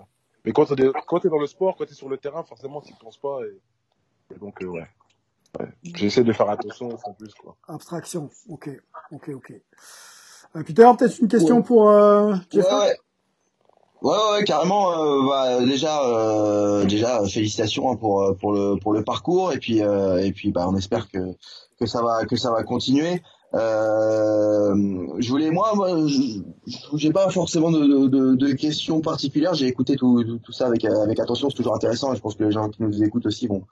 mais quand t'es quand t'es dans le sport, quand t'es sur le terrain, forcément, tu penses pas. Et, et donc, euh, ouais. ouais. J'essaie de faire attention sans plus, quoi. Abstraction. Ok, ok, ok. Euh, Peter, peut-être une question pour euh, Ouais, ouais. Ouais, carrément. euh, bah, déjà, euh, déjà, félicitations hein, pour euh, pour le pour le parcours et puis euh, et puis bah, on espère que que ça va que ça va continuer. Euh, je voulais moi, moi, j'ai pas forcément de, de, de, de questions particulières. J'ai écouté tout, tout, tout ça avec avec attention. C'est toujours intéressant. Et je pense que les gens qui nous écoutent aussi vont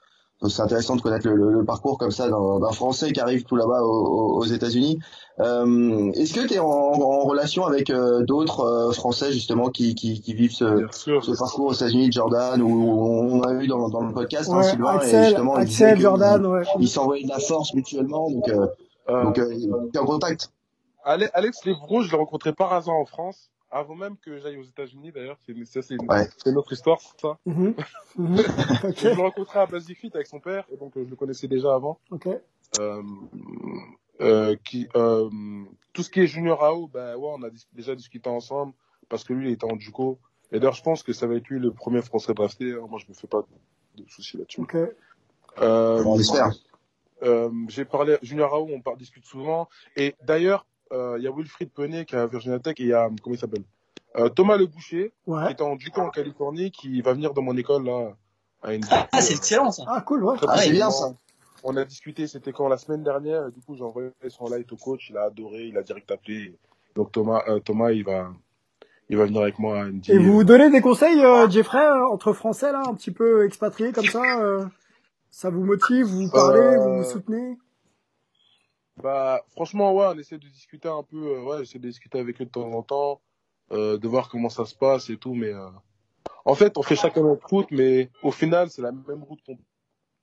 Donc c'est intéressant de connaître le, le, parcours comme ça d'un Français qui arrive tout là-bas aux, aux États-Unis. Euh, Est-ce que tu es en, en, relation avec euh, d'autres euh, Français justement qui, qui, qui vivent ce, ce parcours aux États-Unis, Jordan, ou on a eu dans, dans le podcast hein, ouais, Sylvain, Axel, et justement Axel, Jordan, ouais. ils s'envoyaient de la force mutuellement, donc euh, donc euh, tu es en contact. Alex Levro, je l'ai rencontré par hasard en France avant même que j'aille aux États-Unis d'ailleurs, c'est une, ouais. une, autre histoire ça. Mm -hmm. Mm -hmm. <laughs> okay. je l'ai rencontré à Basifit avec son père et donc je le connaissais déjà avant. Okay. Euh, euh, qui euh, tout ce qui est junior AO, ben ouais, on a dis déjà discuté ensemble parce que lui il était en JUCO. Et d'ailleurs je pense que ça va être lui le premier français drafté. Hein. Moi je me fais pas de soucis là-dessus. Okay. Euh, on espère? Euh, J'ai parlé junior AO, on parle, discute souvent. Et d'ailleurs il euh, y a Wilfried Penet qui est à Virginia Tech et il y a comment il s'appelle? Euh, Thomas Le Boucher ouais. qui est en en Californie qui va venir dans mon école là à une ah c'est excellent ça. Ah cool ouais. Ah, c'est bien ça. On a discuté c'était quand la semaine dernière du coup j'ai envoyé son light au coach il a adoré il a direct appelé. Donc Thomas euh, Thomas il va il va venir avec moi à ND. et vous donnez des conseils euh, Jeffrey euh, entre français là un petit peu expatriés comme ça euh, ça vous motive vous parlez vous vous soutenez? Bah, franchement, ouais, on essaie de discuter un peu, euh, ouais, j'essaie de discuter avec eux de temps en temps, euh, de voir comment ça se passe et tout, mais euh, en fait, on fait chacun notre route, mais au final, c'est la même route qu'on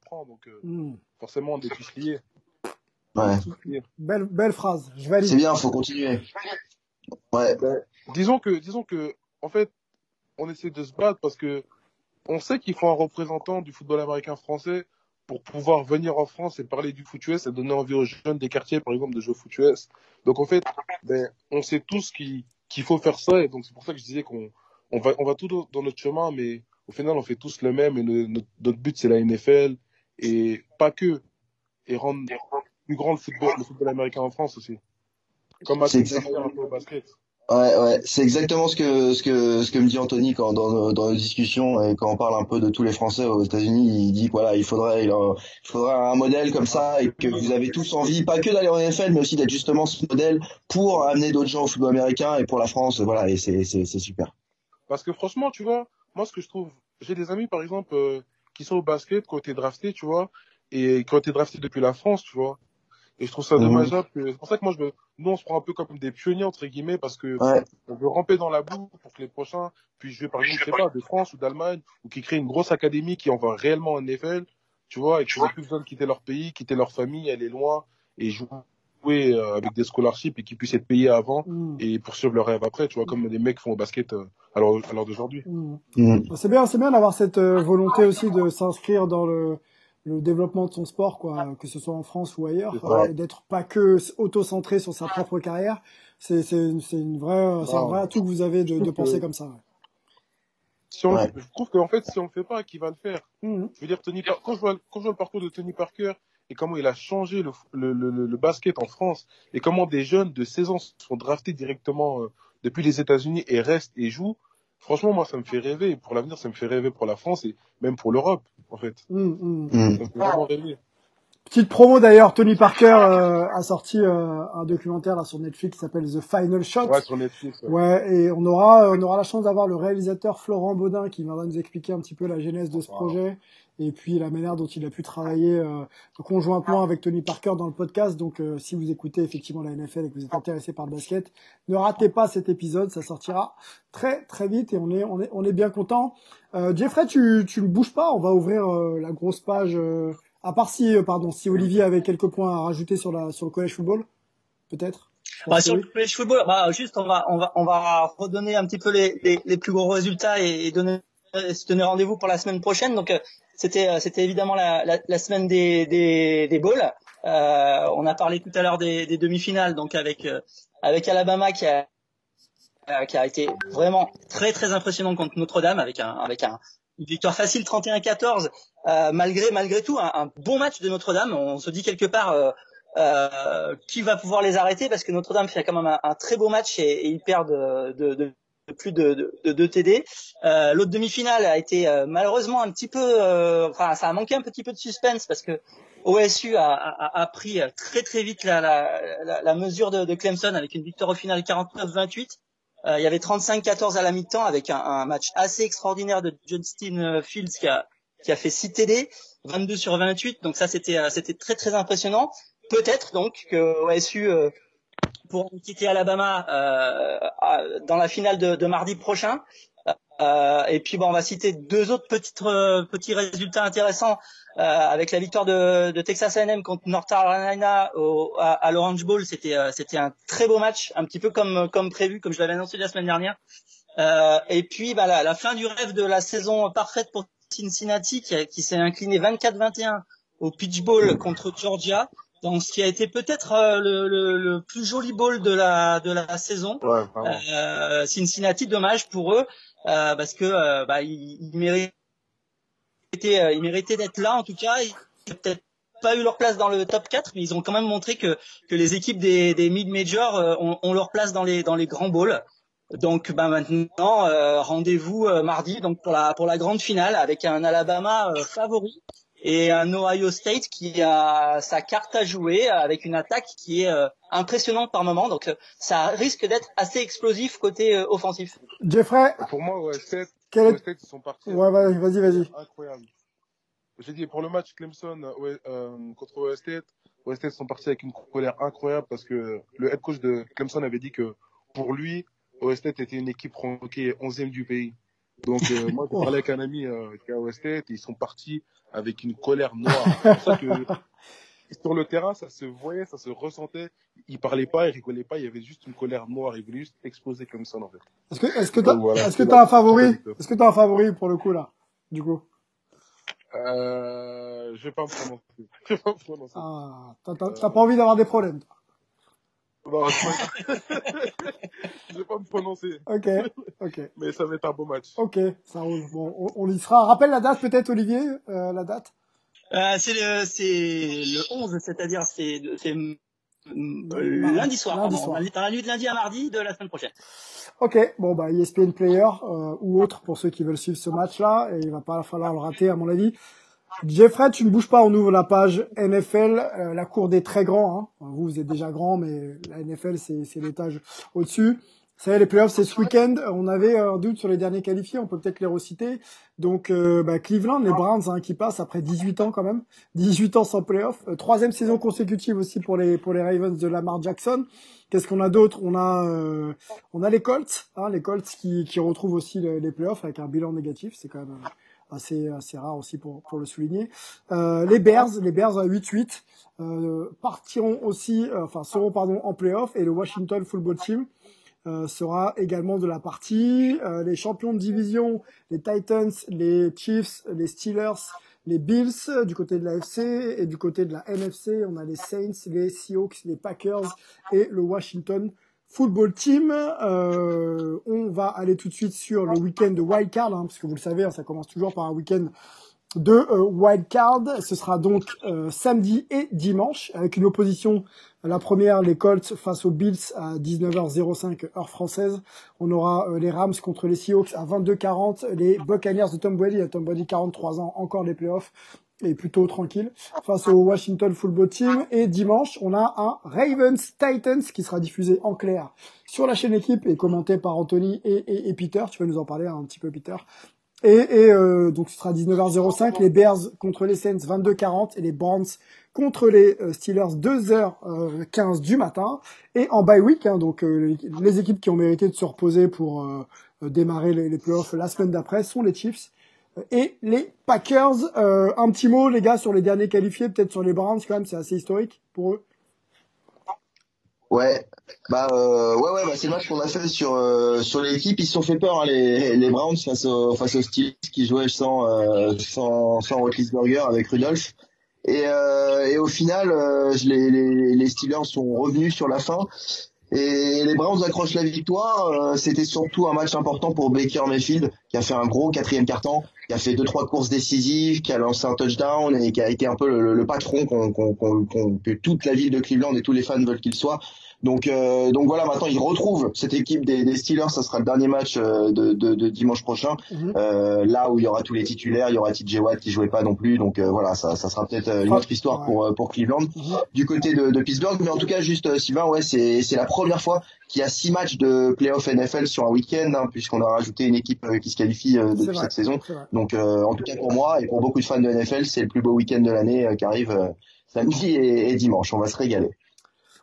prend, donc mm. forcément, on est tous liés. Ouais. Belle, belle phrase. Je valide. C'est bien, faut continuer. Ouais. Ben, disons que, disons que, en fait, on essaie de se battre parce que on sait qu'il faut un représentant du football américain français pour pouvoir venir en France et parler du foot US et donner envie aux jeunes des quartiers, par exemple, de jouer au foot US. Donc, en fait, ben, on sait tous qu'il qu'il faut faire ça. Et donc, c'est pour ça que je disais qu'on on va, on va tout dans notre chemin, mais au final, on fait tous le même. Et le, notre, notre, but, c'est la NFL. Et pas que. Et rendre plus grand le football, le football américain en France aussi. Comme à un peu au basket. Ouais, ouais, c'est exactement ce que ce que ce que me dit Anthony quand dans dans nos discussions et quand on parle un peu de tous les Français aux États-Unis, il dit voilà, il faudrait il, il faudrait un modèle comme ça et que vous avez tous envie pas que d'aller en NFL mais aussi d'être justement ce modèle pour amener d'autres gens au football américain et pour la France, voilà, et c'est c'est c'est super. Parce que franchement, tu vois, moi ce que je trouve, j'ai des amis par exemple euh, qui sont au basket qui ont été tu vois, et qui ont été depuis la France, tu vois. Et je trouve ça dommageable. Mmh. C'est pour ça que moi, je me, nous, on se prend un peu comme des pionniers, entre guillemets, parce que ouais. on veut ramper dans la boue pour que les prochains puissent jouer, par exemple, je sais pas, de France ou d'Allemagne, ou qui créent une grosse académie qui envoie réellement en NFL, tu vois, et qui n'ont plus besoin de quitter leur pays, quitter leur famille, aller loin, et jouer euh, avec des scholarships et qui puissent être payés avant mmh. et poursuivre leur rêve après, tu vois, comme des mecs font au basket euh, à l'heure d'aujourd'hui. Mmh. Mmh. C'est bien, c'est bien d'avoir cette euh, volonté aussi de s'inscrire dans le le développement de son sport, quoi, que ce soit en France ou ailleurs, d'être pas que auto-centré sur sa propre carrière, c'est c'est c'est une vraie c'est un vrai atout que vous avez de, de penser comme ça. Ouais. Si on, ouais. je trouve qu'en fait si on le fait pas, qui va le faire? Mmh. Je veux dire Tony Par quand je vois quand je vois le parcours de Tony Parker et comment il a changé le, le, le, le basket en France et comment des jeunes de 16 ans sont draftés directement euh, depuis les États-Unis et restent et jouent. Franchement, moi, ça me fait rêver. Pour l'avenir, ça me fait rêver pour la France et même pour l'Europe, en fait. Mmh, mmh. Mm. Ça me fait vraiment rêver. Petite promo d'ailleurs, Tony Parker euh, a sorti euh, un documentaire là sur Netflix qui s'appelle The Final Shot. Ouais, sur Netflix. Ouais, ouais et on aura on aura la chance d'avoir le réalisateur Florent Baudin qui viendra nous expliquer un petit peu la genèse de ce wow. projet et puis la manière dont il a pu travailler euh, conjointement avec Tony Parker dans le podcast. Donc euh, si vous écoutez effectivement la NFL et que vous êtes intéressé par le basket, ne ratez pas cet épisode, ça sortira très très vite et on est on est on est bien content. Euh, Jeffrey, tu tu ne bouges pas, on va ouvrir euh, la grosse page euh, à part si, euh, pardon, si Olivier avait quelques points à rajouter sur la sur le collège football, peut-être? Bah, sur le collège football, bah, juste on va on va on va redonner un petit peu les les, les plus gros résultats et, et donner se donner rendez-vous pour la semaine prochaine. Donc c'était c'était évidemment la, la, la, semaine des des, des bowls. Euh, on a parlé tout à l'heure des, des demi-finales, donc avec euh, avec Alabama qui a euh, qui a été vraiment très très impressionnant contre Notre-Dame avec un avec un une victoire facile 31-14 euh, malgré malgré tout un, bon match de Notre-Dame. On se dit quelque part euh, euh, qui va pouvoir les arrêter parce que Notre-Dame fait quand même un, un très beau match et, et ils perdent de, de, de plus de, de, de, de TD. Euh, L'autre demi-finale a été euh, malheureusement un petit peu, euh, enfin ça a manqué un petit peu de suspense parce que OSU a, a, a pris très très vite la, la, la, la mesure de, de, Clemson avec une victoire au final 49-28. Euh, il y avait 35-14 à la mi-temps avec un, un, match assez extraordinaire de Justin Fields qui a, qui a fait 6 TD. 22 sur 28. Donc ça, c'était c'était très très impressionnant. Peut-être donc que OSU pour quitter Alabama dans la finale de, mardi prochain. Euh, et puis bon, on va citer deux autres petites, euh, petits résultats intéressants euh, avec la victoire de, de, Texas A&M contre North Carolina au, à, à l'Orange Bowl. C'était c'était un très beau match, un petit peu comme comme prévu, comme je l'avais annoncé la semaine dernière. et puis bah, la, la, fin du rêve de la saison parfaite pour Cincinnati qui, qui s'est incliné 24-21 au Pitch Bowl contre Georgia. Donc, ce qui a été peut-être le, le, le, plus joli bowl de la de la saison. Ouais, Cincinnati, dommage pour eux. Euh, parce que euh, bah, ils, ils méritaient, euh, ils méritaient d'être là en tout cas. Ils n'ont peut-être pas eu leur place dans le top 4, mais ils ont quand même montré que, que les équipes des, des mid-majors ont, ont, leur place dans les, dans les grands bowls. Donc bah, maintenant, rendez-vous mardi donc pour la, pour la grande finale avec un Alabama favori et un Ohio State qui a sa carte à jouer avec une attaque qui est euh, impressionnante par moment. Donc euh, ça risque d'être assez explosif côté euh, offensif. Jeffrey Pour moi, Ohio State, Quel State ils sont partis. Ouais, vas-y, vas-y. Incroyable. J'ai dit pour le match Clemson contre Ohio State, Ohio State sont partis avec une colère incroyable parce que le head coach de Clemson avait dit que pour lui, Ohio State était une équipe rankée 11e du pays. Donc moi, j'ai parlé avec un ami qui est à State et ils sont partis avec une colère noire. C'est pour ça que <laughs> sur le terrain, ça se voyait, ça se ressentait. Il parlait pas, il rigolait pas, il y avait juste une colère noire. Il voulait juste exploser comme ça, en fait. Est-ce que, est-ce que t'as, est-ce que t'as un favori? Est-ce que t'as un favori pour le coup, là? Du coup? Euh, je vais pas me prononcer. <laughs> Je vais pas me prononcer. Ah, t'as, pas envie d'avoir des problèmes, toi. Non, <laughs> je vais pas me prononcer. Ok, ok. Mais ça va être un beau match. Ok, ça roule. Bon, on, on y sera. Rappelle la date peut-être, Olivier, euh, la date euh, C'est le, c'est le 11, c'est-à-dire c'est, c'est lundi soir. Lundi pardon. soir. Dans la nuit de lundi à mardi de la semaine prochaine. Ok, bon bah ESPN Player euh, ou autre pour ceux qui veulent suivre ce match-là, et il va pas falloir le rater à mon avis. Jeffrey, tu ne bouges pas, on ouvre la page NFL, euh, la cour des très grands. Hein. Vous, vous êtes déjà grand, mais la NFL, c'est, l'étage au-dessus. Vous savez, les playoffs, c'est ce week-end. On avait un doute sur les derniers qualifiés, on peut peut-être les reciter. Donc, euh, bah, Cleveland, les Browns, hein, qui passent après 18 ans quand même. 18 ans sans playoffs. Euh, troisième saison consécutive aussi pour les pour les Ravens de Lamar Jackson. Qu'est-ce qu'on a d'autre? On a euh, on a les Colts, hein, les Colts qui, qui retrouvent aussi les, les playoffs avec un bilan négatif. C'est quand même assez assez rare aussi pour pour le souligner. Euh, les Bears, les Bears à 8-8 euh, partiront aussi, euh, enfin seront pardon en playoff et le Washington Football Team euh, sera également de la partie. Euh, les champions de division, les Titans, les Chiefs, les Steelers, les Bills du côté de la FC et du côté de la NFC, on a les Saints, les Seahawks, les Packers et le Washington Football Team. Euh, on va aller tout de suite sur le week-end de Wild Card, hein, parce que vous le savez, hein, ça commence toujours par un week-end de euh, Wild Card. Ce sera donc euh, samedi et dimanche, avec une opposition. La première, les Colts face aux Bills à 19h05 heure française. On aura euh, les Rams contre les Seahawks à 22h40. Les Buccaneers de Tom Brady, à Tom Brady 43 ans, encore les playoffs et plutôt tranquille face au Washington Football Team. Et dimanche, on a un Ravens Titans qui sera diffusé en clair sur la chaîne équipe et commenté par Anthony et, et, et Peter. Tu vas nous en parler un petit peu, Peter. Et, euh, donc ce sera 19h05, les Bears contre les Saints 22h40 et les Browns contre les euh, Steelers 2h15 du matin. Et en bye week, hein, donc euh, les équipes qui ont mérité de se reposer pour démarrer les playoffs la semaine d'après sont les Chiefs et les Packers. Euh, un petit mot, les gars, sur les derniers qualifiés, peut-être sur les Browns quand même, c'est assez historique pour eux. Ouais, bah euh, ouais ouais bah c'est le match qu'on a fait sur euh, sur l'équipe ils se sont fait peur hein, les les Browns face au face aux Steelers qui jouaient sans euh, sans sans Roethlisberger avec Rudolph et euh, et au final euh, les, les les Steelers sont revenus sur la fin et les Browns accrochent la victoire. Euh, C'était surtout un match important pour Baker Mayfield, qui a fait un gros quatrième quart-temps, qui a fait deux trois courses décisives, qui a lancé un touchdown et qui a été un peu le, le patron qu'on, qu'on, qu'on, que toute la ville de Cleveland et tous les fans veulent qu'il soit. Donc, euh, donc voilà, maintenant ils retrouvent cette équipe des, des, Steelers. Ça sera le dernier match euh, de, de, de dimanche prochain, mhm. euh, là où il y aura tous les titulaires. Il y aura TJ Watt qui jouait pas non plus. Donc euh, voilà, ça, ça sera peut-être une autre histoire pour pour Cleveland mhm. du côté de, de, Pittsburgh. Mais en tout cas, juste Sylvain, ouais, c'est c'est la première fois qu'il y a six matchs de playoff NFL sur un week-end, hein, puisqu'on a rajouté une équipe qui se qualifie depuis cette saison. Donc en tout cas pour moi et pour beaucoup de fans de NFL, c'est le plus beau week-end de l'année qui arrive samedi et, et dimanche. On va se régaler.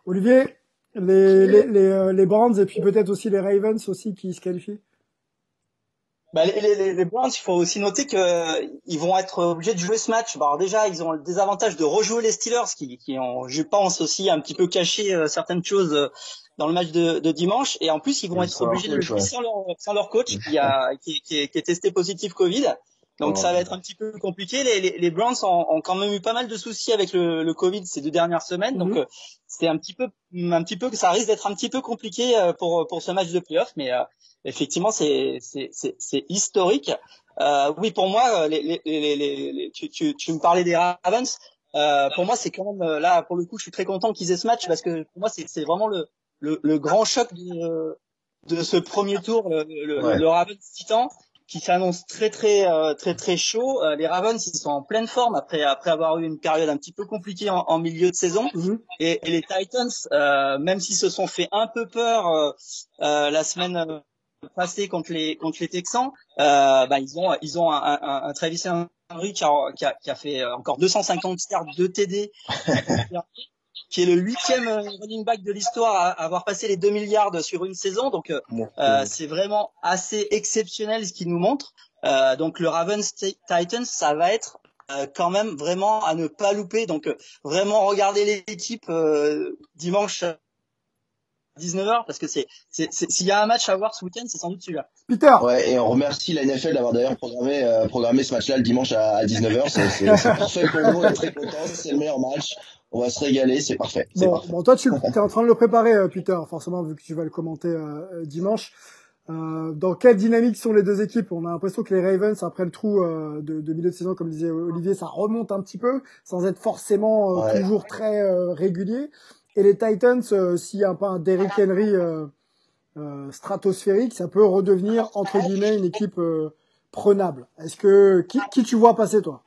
Olivier, les, les, les, euh, les Browns et puis peut-être aussi les Ravens aussi qui se qualifient bah, les, les, les Browns, il faut aussi noter que ils vont être obligés de jouer ce match. Bah, alors déjà, ils ont le désavantage de rejouer les Steelers, qui, qui ont, je pense aussi, un petit peu caché euh, certaines choses euh, dans le match de, de, dimanche. Et en plus, ils vont être obligés de jouer sans leur, sans leur coach, qui, a, qui, qui, est, qui est testé positif Covid. Donc ça va être un petit peu compliqué. Les, les, les Browns ont, ont, quand même eu pas mal de soucis avec le, le Covid ces deux dernières semaines. Donc mhm. euh, c'est un petit peu, un petit peu, ça risque d'être un petit peu compliqué euh, pour pour ce match de playoff. Mais euh, effectivement, c'est c'est historique. Euh, oui, pour moi, les, les, les, tu, tu, tu me parlais des Ravens. Euh, pour moi, c'est quand même là, pour le coup, je suis très content qu'ils aient ce match parce que pour moi, c'est vraiment le, le, le, grand choc de, de ce premier tour, le, le Ravens Titan qui s'annonce très très euh, très très chaud. Euh, les Ravens ils sont en pleine forme après après avoir eu une période un petit peu compliquée en, en milieu de saison. Mhm. et, et, les Titans, euh, même s'ils se sont fait un peu peur la semaine passée contre les contre les Texans, bah, ils ont ils ont un, un, un Travis Henry qui a, qui a, qui a fait encore 250 yards de TD. <laughs> qui est le huitième euh, running back de l'histoire à avoir passé les 2 milliards sur une saison. Donc euh, euh, c'est vraiment assez exceptionnel ce qu'il nous montre. Euh, donc le Ravens Titans, ça va être quand même vraiment à ne pas louper. Donc vraiment regarder l'équipe dimanche 19h parce que c'est s'il y a un match à voir ce week-end, c'est sans doute celui-là. Peter. Ouais, et on remercie la NFL d'avoir d'ailleurs programmé programmé ce match-là le dimanche à, 19h. C'est parfait pour nous, on est très contents, c'est le meilleur match on va se régaler, c'est parfait. Bon, bon, toi, tu <laughs> es en train de le préparer, euh, Peter, forcément, vu que tu vas le commenter euh, euh, dimanche. Euh, dans quelle dynamique sont les deux équipes? On a l'impression que les Ravens, après le trou de, de, milieu de saison, comme disait Olivier, ça remonte un petit peu, sans être forcément toujours très régulier. Et les Titans, s'il y a pas un Derrick Henry stratosphérique, ça peut redevenir, entre guillemets, une équipe prenable. Est-ce que qui, qui tu vois passer, toi?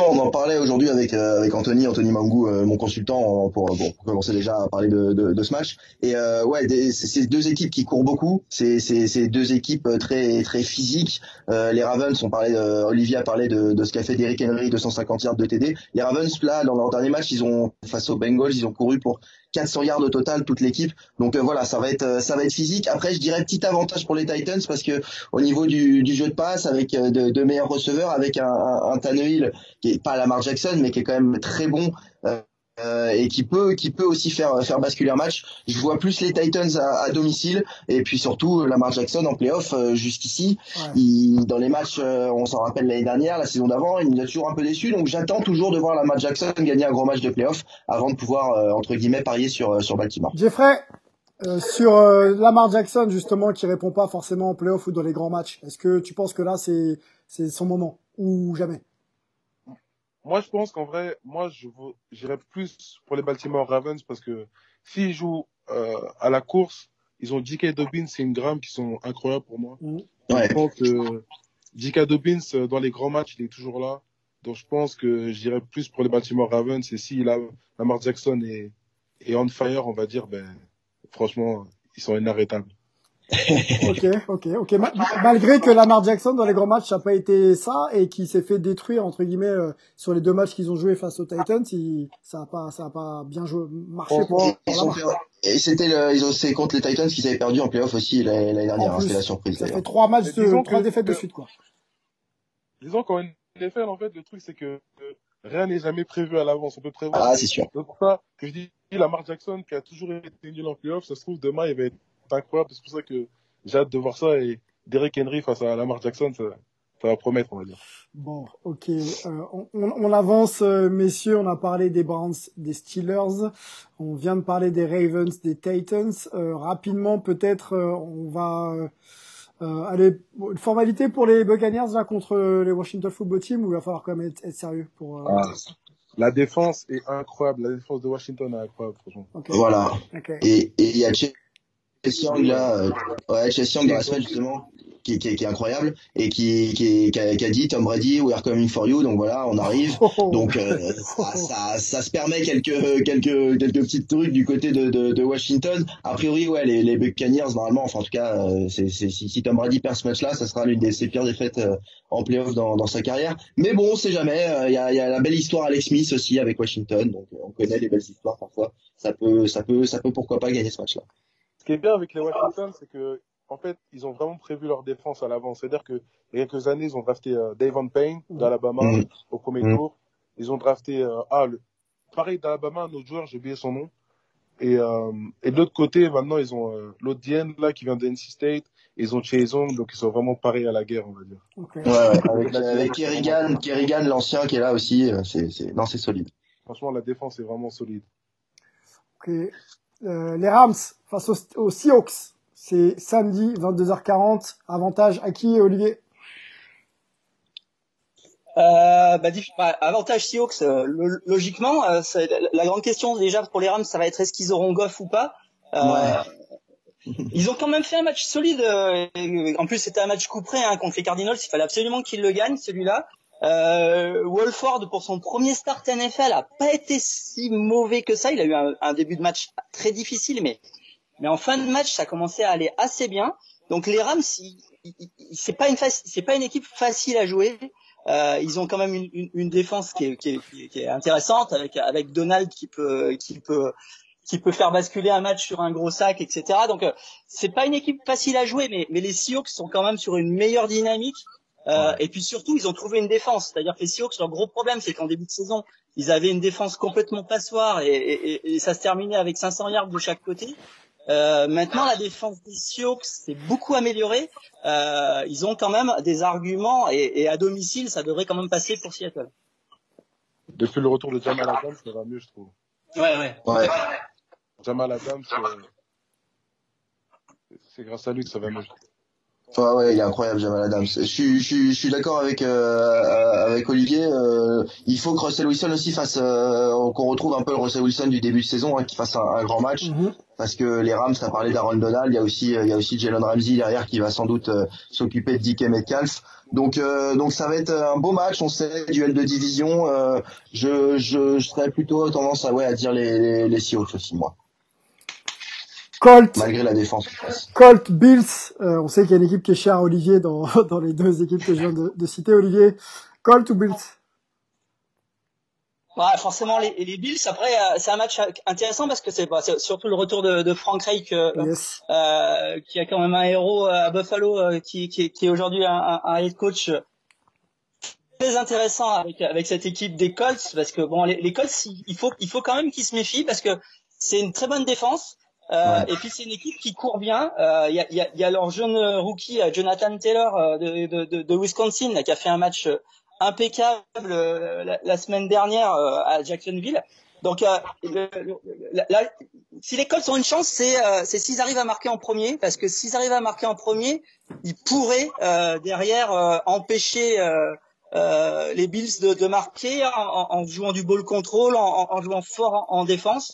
On en parlait aujourd'hui avec euh, avec Anthony, Anthony Mangou, euh, mon consultant, pour, bon, pour commencer déjà à parler de, de, de ce match. Et euh, ouais, c'est deux équipes qui courent beaucoup. C'est deux équipes très très physiques. les Ravens, on parlait, Olivier a parlé de, de ce qu'a fait Derrick Henry, 250 yards de TD. Les Ravens là, dans leur dernier match, ils ont face aux Bengals, ils ont couru pour 400 yards au total toute l'équipe. Donc euh, voilà, ça va être euh, ça va être physique. Après, je dirais petit avantage pour les Titans parce que au niveau du, jeu de passe, avec euh, de, meilleurs receveurs, avec un, un, un Tannehill qui est pas Lamar Jackson, mais qui est quand même très bon. Euh, et qui peut qui peut aussi faire faire basculer un match. Je vois plus les Titans à, à domicile et puis surtout Lamar Jackson en playoff euh, jusqu'ici. Il, dans les matchs, euh, on s'en rappelle l'année dernière, la saison d'avant, il nous a toujours un peu déçu. Donc j'attends toujours de voir Lamar Jackson gagner un gros match de playoff avant de pouvoir entre guillemets parier sur sur Baltimore. Jeffrey. sur Lamar Jackson justement qui répond pas forcément en playoff ou dans les grands matchs, est-ce que tu penses que là c'est c'est son moment ou jamais? Moi, je pense qu'en vrai, moi, je j'irais plus pour les Baltimore Ravens parce que s'ils jouent euh, à la course, ils ont J.K. Dobbins et Ingram qui sont incroyables pour moi. Mmh. Ouais. Je pense que J.K. Dobbins, euh, dans les grands matchs, il est toujours là. Donc, je pense que j'irais plus pour les Baltimore Ravens. Et si la, Lamar Jackson est, est on fire, on va dire, ben, franchement, ils sont inarrêtables ok, ok, ok. malgré que Lamar Jackson dans les grands matchs, n'a pas été ça et qui s'est fait détruire entre guillemets euh, sur les deux matchs qu'ils ont joué face aux Titans, ça a pas, ça a pas bien joué, marché pour, Et c'était ils ont, c'est contre les Titans qu'ils avaient perdu en playoff aussi l'année dernière. Hein, c'était la surprise. Ça fait trois matchs, de, trois défaites de suite quoi. Disons qu'en NFL en fait, le truc c'est que rien n'est jamais prévu à l'avance. On peut prévoir. Ah, c'est sûr. C'est pour ça que je dis Lamar Jackson qui a toujours été nul en playoff, ça se trouve demain il va être incroyable. C'est pour ça que j'ai hâte de voir ça. Et Derek Henry face à Lamar Jackson, ça, ça va promettre, on va dire. Bon, ok. Euh, on, on, avance, euh, messieurs. On a parlé des Browns, des Steelers. On vient de parler des Ravens, des Titans. Euh, rapidement, peut-être, euh, on va aller une formalité pour les Buccaneers là contre les Washington Football Team ou il va falloir quand même être, sérieux pour. Ah, La défense est incroyable. La défense de Washington est incroyable, franchement. Okay. Voilà. Okay. Et il y a Chase Young là, euh, ouais, Chase Young dans la semaine justement, qui, qui, qui est incroyable et qui, qui, qui, a, qui a dit Tom Brady, we are coming for you. Donc voilà, on arrive. Oh, oh. Donc euh, ça, ça, ça se permet quelques quelques quelques petits trucs du côté de, de, de Washington. A priori, ouais, les, les Buccaneers normalement, enfin en tout cas, euh, c'est, c'est, si, si Tom Brady perd ce match-là, ça sera l'une des ses pires défaites euh, en playoff dans, dans sa carrière. Mais bon, on sait jamais. Il y, a, y a la belle histoire Alex Smith aussi avec Washington. Donc on connaît les belles histoires parfois. Ça peut ça peut ça peut pourquoi pas gagner ce match-là. Ce qui est bien avec les Washington, c'est que en fait, ils ont vraiment prévu leur défense à l'avance. C'est-à-dire que il y a quelques années, ils ont drafté euh, Davon Payne d'Alabama Mm. au premier Mm. tour. Ils ont drafté euh, ah le pareil d'Alabama un autre joueur, j'ai oublié son nom. Et euh, et de l'autre côté, maintenant ils ont euh, l'autre Dienne là qui vient de NC State. Ils ont Chase Young, donc ils sont vraiment pareils à la guerre, on va dire. Okay. Ouais, avec, <laughs> avec Kerrigan, Kerrigan l'ancien qui est là aussi, euh, c'est, c'est, non, c'est solide. Franchement, la défense est vraiment solide. Ok. Euh, les Rams face aux, aux Seahawks. C'est samedi 22h40. Avantage à qui, Olivier? Euh, bah, bah, avantage Seahawks, euh, lo- logiquement, euh, c'est- la grande question déjà pour les Rams, ça va être est-ce qu'ils auront Goff ou pas? Euh, <laughs> Ils ont quand même fait un match solide. euh, en plus, c'était un match coup près hein, contre les Cardinals. Il fallait absolument qu'ils le gagnent, celui-là. Euh, Wolford, pour son premier start NFL, a pas été si mauvais que ça. Il a eu un, un début de match très difficile, mais mais en fin de match, ça commençait à aller assez bien. Donc les Rams, c'est pas une c'est pas une équipe facile à jouer. Euh, ils ont quand même une, une, une défense qui est, qui, est, qui est- qui est intéressante avec avec Donald qui peut qui peut qui peut faire basculer un match sur un gros sac, etc. Donc euh, c'est pas une équipe facile à jouer, mais mais les Seahawks sont quand même sur une meilleure dynamique. Euh, Et puis surtout, ils ont trouvé une défense. C'est-à-dire que les Seahawks, leur gros problème, c'est qu'en début de saison, ils avaient une défense complètement passoire et, et, et- et ça se terminait avec 500 yards de chaque côté. Euh, maintenant, la défense des Seahawks s'est beaucoup améliorée. Euh, ils ont quand même des arguments et, et à domicile, ça devrait quand même passer pour Seattle. Depuis le retour de Jamal Adams, ça va mieux, je trouve. Ouais, ouais. Ouais. Jamal Adams, c'est grâce à lui que ça va mieux. Ouais, ouais, il est incroyable, Jamal Adams. Je suis, je suis, je suis d'accord avec euh, avec Olivier. euh, il faut que Russell Wilson aussi fasse, euh, qu'on retrouve un peu le Russell Wilson du début de saison, hein, qu'il fasse un, un grand match. Mhm. Parce que les Rams, t'as parlé d'Aaron Donald, il y a aussi, il y a aussi Jalen Ramsey derrière qui va sans doute euh, s'occuper de DK Metcalf. Donc, euh, donc ça va être un beau match. On sait duel de division. euh, je, je, je serais plutôt tendance à ouais à dire les les, les Seahawks aussi moi, Colt, malgré la défense. Colt, Bills. Euh, on sait qu'il y a une équipe qui est chère à Olivier dans, <laughs> dans les deux équipes que je viens de, de citer. Olivier, Colt ou Bills? Ouais, forcément les, les Bills. Après, euh, c'est un match intéressant parce que c'est bah, c'est surtout le retour de, de Frank Reich, euh, Yes. euh, qui a quand même un héros à Buffalo, euh, qui, qui, qui est aujourd'hui un, un, un head coach très intéressant avec avec cette équipe des Colts parce que bon les, les Colts il il faut il faut quand même qu'ils se méfient parce que c'est une très bonne défense euh, et puis c'est une équipe qui court bien. Euh, il y, a, y, a, y a leur jeune rookie euh, Jonathan Taylor euh, de, de, de, de Wisconsin là, qui a fait un match euh, impeccable euh, la, semaine dernière euh, à Jacksonville. Donc euh, si les Colts ont une chance c'est euh, s'ils arrivent à marquer en premier. Parce que s'ils arrivent à marquer en premier ils pourraient euh, derrière euh, empêcher euh, euh, les Bills de, de marquer en, en- jouant du ball control, en- en jouant fort en, en défense.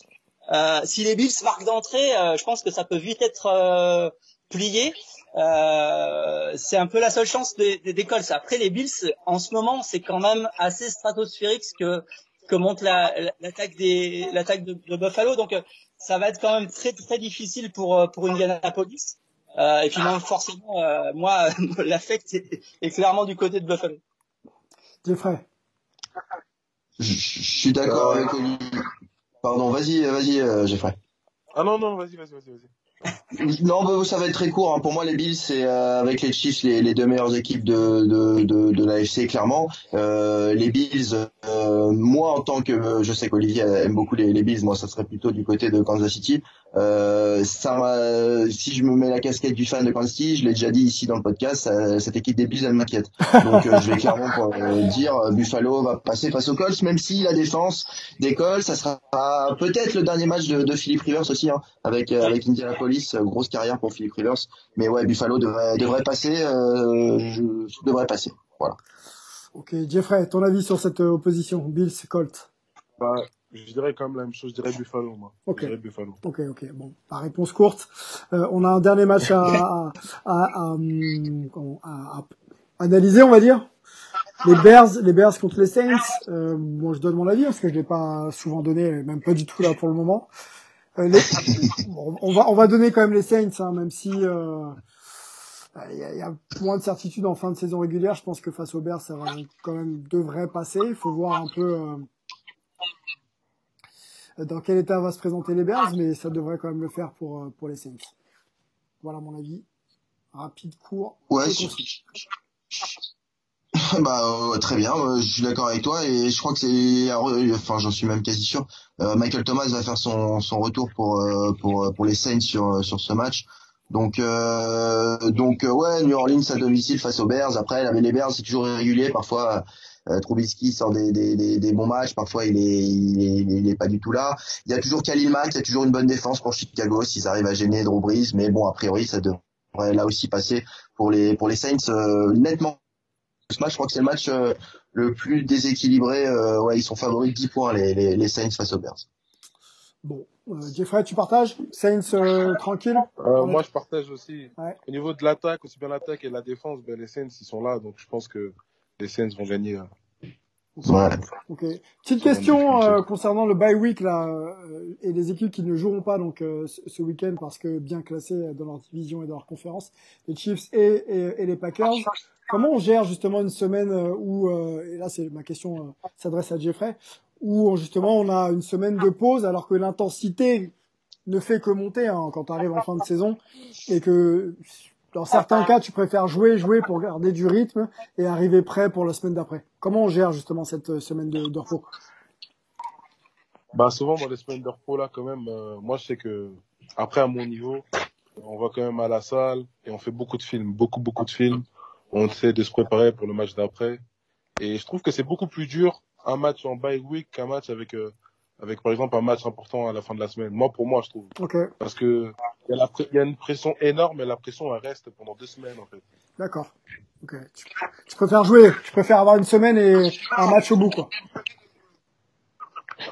Euh, si les Bills marquent d'entrée, euh, je pense que ça peut vite être euh, plié. Euh, c'est un peu la seule chance des, des, des Colts. Après, les Bills, en ce moment, c'est quand même assez stratosphérique ce que que la- l'attaque des l'attaque de, de Buffalo. Donc, euh, ça va être quand même très très difficile pour pour Indianapolis. Euh, et puis, non, forcément, euh, moi, <laughs> l'affect est, est clairement du côté de Buffalo. Jeffrey. Je, je suis d'accord avec Olivier. Pardon, vas-y, vas-y, euh, Jeffrey. Ah non, non, vas-y, vas-y, vas-y, vas-y. <laughs> Non, bah, ça va être très court. hein. Pour moi, les Bills, c'est euh, avec les Chiefs les, les deux meilleures équipes de de de, clairement. Euh, les Bills, euh, moi en tant que, euh, je sais qu'Olivier aime beaucoup les, les Bills, moi ça serait plutôt du côté de Kansas City. Euh, ça, m'a- si je me mets la casquette du fan de Kansas City, je l'ai déjà dit ici dans le podcast, ça- cette équipe des Bills elle m'inquiète. Donc euh, je vais clairement euh, dire euh, Buffalo va passer face aux Colts, même si la défense des Colts, ça sera peut-être le dernier match de, de Philip Rivers aussi, hein, avec euh, avec Indianapolis, euh, grosse carrière pour Philip Rivers. Mais ouais, Buffalo devrait devrait passer, euh, je, devrait passer. Voilà. Ok, Jeffrey, ton avis sur cette euh, opposition Bills, Colt Bah, je dirais quand même la même chose, je dirais Buffalo, moi. Ok. Je dirais Buffalo. Ok, ok. Bon, la réponse courte. Euh, on a un dernier match à, <laughs> à, à, à, hum, à- à analyser, on va dire. Les Bears, les Bears contre les Saints. Euh, bon, je donne mon avis parce que je l'ai pas souvent donné, même pas du tout là pour le moment. Euh, les- bon, on va, on va donner quand même les Saints, hein, même si euh, il y, a, il y a moins de certitude en fin de saison régulière. Je pense que face aux Bears, ça va quand même devrait passer. Il faut voir un peu. Dans quel état va se présenter les Bears, mais ça devrait quand même le faire pour, euh, pour les Saints. Voilà mon avis. Rapide, court. Ouais. <laughs> Bah euh, très bien, euh, je suis d'accord avec toi et je crois que c'est, enfin j'en suis même quasi sûr. euh, Michael Thomas va faire son, son retour pour euh, pour pour les Saints sur sur ce match. Donc euh, donc ouais, New Orleans à domicile face aux Bears. Après la- les Bears c'est toujours irrégulier. Parfois euh, Trubisky sort des, des, des, des bons matchs, parfois il est, il est il est pas du tout là. Il y a toujours Khalil Mack, il y a toujours une bonne défense pour Chicago s'ils arrivent à gêner Drew Brees, mais bon a priori ça devrait là aussi passer pour les pour les Saints euh, nettement ce match, je crois que c'est le match euh, le plus déséquilibré. euh, ouais, ils sont favoris de 10 points, les, les, les Saints face aux Bears. Bon, euh, Jeffrey, tu partages? Saints euh, tranquille? Euh, moi, je partage aussi. Ouais. Au niveau de l'attaque, aussi bien l'attaque et la défense, ben, les Saints, ils sont là. Donc, je pense que les Saints vont gagner. euh. Ouais. Ok. Petite question euh, concernant le bye week là euh, et les équipes qui ne joueront pas donc euh, ce week-end parce que bien classés dans leur division et dans leur conférence, les Chiefs et, et, et les Packers. Comment on gère justement une semaine euh, où euh, et là c'est ma question euh, s'adresse à Jeffrey où justement on a une semaine de pause alors que l'intensité ne fait que monter hein, quand tu arrives en fin de saison et que dans certains cas tu préfères jouer jouer pour garder du rythme et arriver prêt pour la semaine d'après. Comment on gère justement cette euh, semaine de, de repos? Bah, souvent, dans les semaines de repos, là, quand même, euh, moi, je sais que, après, à mon niveau, on va quand même à la salle et on fait beaucoup de films, beaucoup, beaucoup de films. On essaie de se préparer pour le match d'après. Et je trouve que c'est beaucoup plus dur un match en bye week qu'un match avec, euh, avec, par exemple, un match important à la fin de la semaine. Moi, pour moi, je trouve. Ok, Parce que il y, a y une pression énorme et la pression, elle reste pendant deux semaines, en fait. d'accord. Ok. Tu, tu préfères jouer, tu préfères avoir une semaine et un match au bout quoi.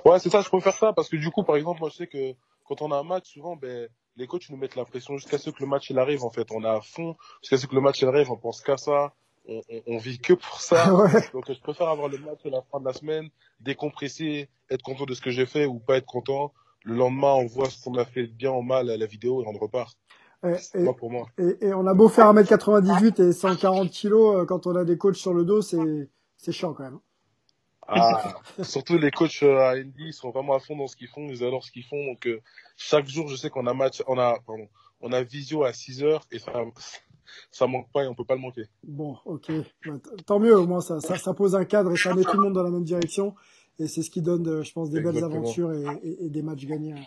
Ouais, c'est ça, je préfère ça parce que du coup, par exemple, moi, je sais que quand on a un match, souvent, ben, les coachs nous mettent la pression jusqu'à ce que le match il arrive, en fait. On est à fond, jusqu'à ce que le match il arrive, on pense qu'à ça, on, on, on vit que pour ça. ouais. Donc, je préfère avoir le match à la fin de la semaine, décompresser, être content de ce que j'ai fait ou pas être content. Le lendemain, on voit ce qu'on a fait de bien ou mal à la vidéo et on repart. Et, pour moi. et, et on a beau faire 1m98 et 140 kilos euh, quand on a des coachs sur le dos, c'est c'est chiant quand même. Ah, surtout les coachs euh, à ND, ils sont vraiment à fond dans ce qu'ils font, ils adorent ce qu'ils font. Donc, euh, chaque jour, je sais qu'on a match, on a, pardon, on a visio à 6 heures et ça, ça manque pas et on peut pas le manquer. Bon, ok. Bah, Tant mieux, au moins ça, ça, ça pose un cadre et ça met tout le monde dans la même direction. Et c'est ce qui donne, euh, je pense, des belles aventures et, et- et des matchs gagnés euh,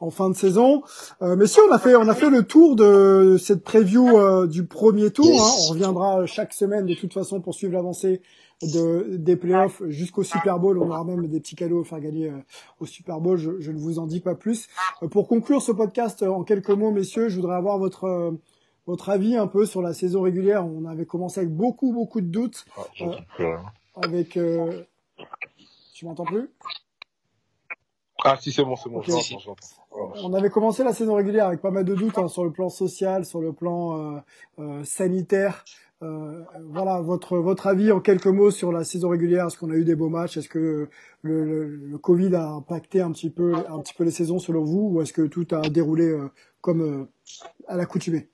en fin de saison. Euh, mais si on a fait, on a fait le tour de cette preview euh, du premier tour. Yes. hein. On reviendra chaque semaine de toute façon pour suivre l'avancée de, des playoffs jusqu'au Super Bowl. On aura même des petits cadeaux à faire gagner euh, au Super Bowl. Je, je ne vous en dis pas plus. Euh, pour conclure ce podcast euh, en quelques mots, messieurs, je voudrais avoir votre euh, votre avis un peu sur la saison régulière? On avait commencé avec beaucoup beaucoup de doutes. Ah, j'entends plus rien. Avec, euh... tu m'entends plus? Ah, si, c'est bon, c'est bon. Ouais. On avait commencé la saison régulière avec pas mal de doutes hein, sur le plan social, sur le plan euh, euh, sanitaire. Euh, voilà votre votre avis en quelques mots sur la saison régulière. Est-ce qu'on a eu des beaux matchs? Est-ce que le, le, le Covid a impacté un petit peu un petit peu les saisons selon vous, ou est-ce que tout a déroulé euh, comme euh, à l'accoutumée?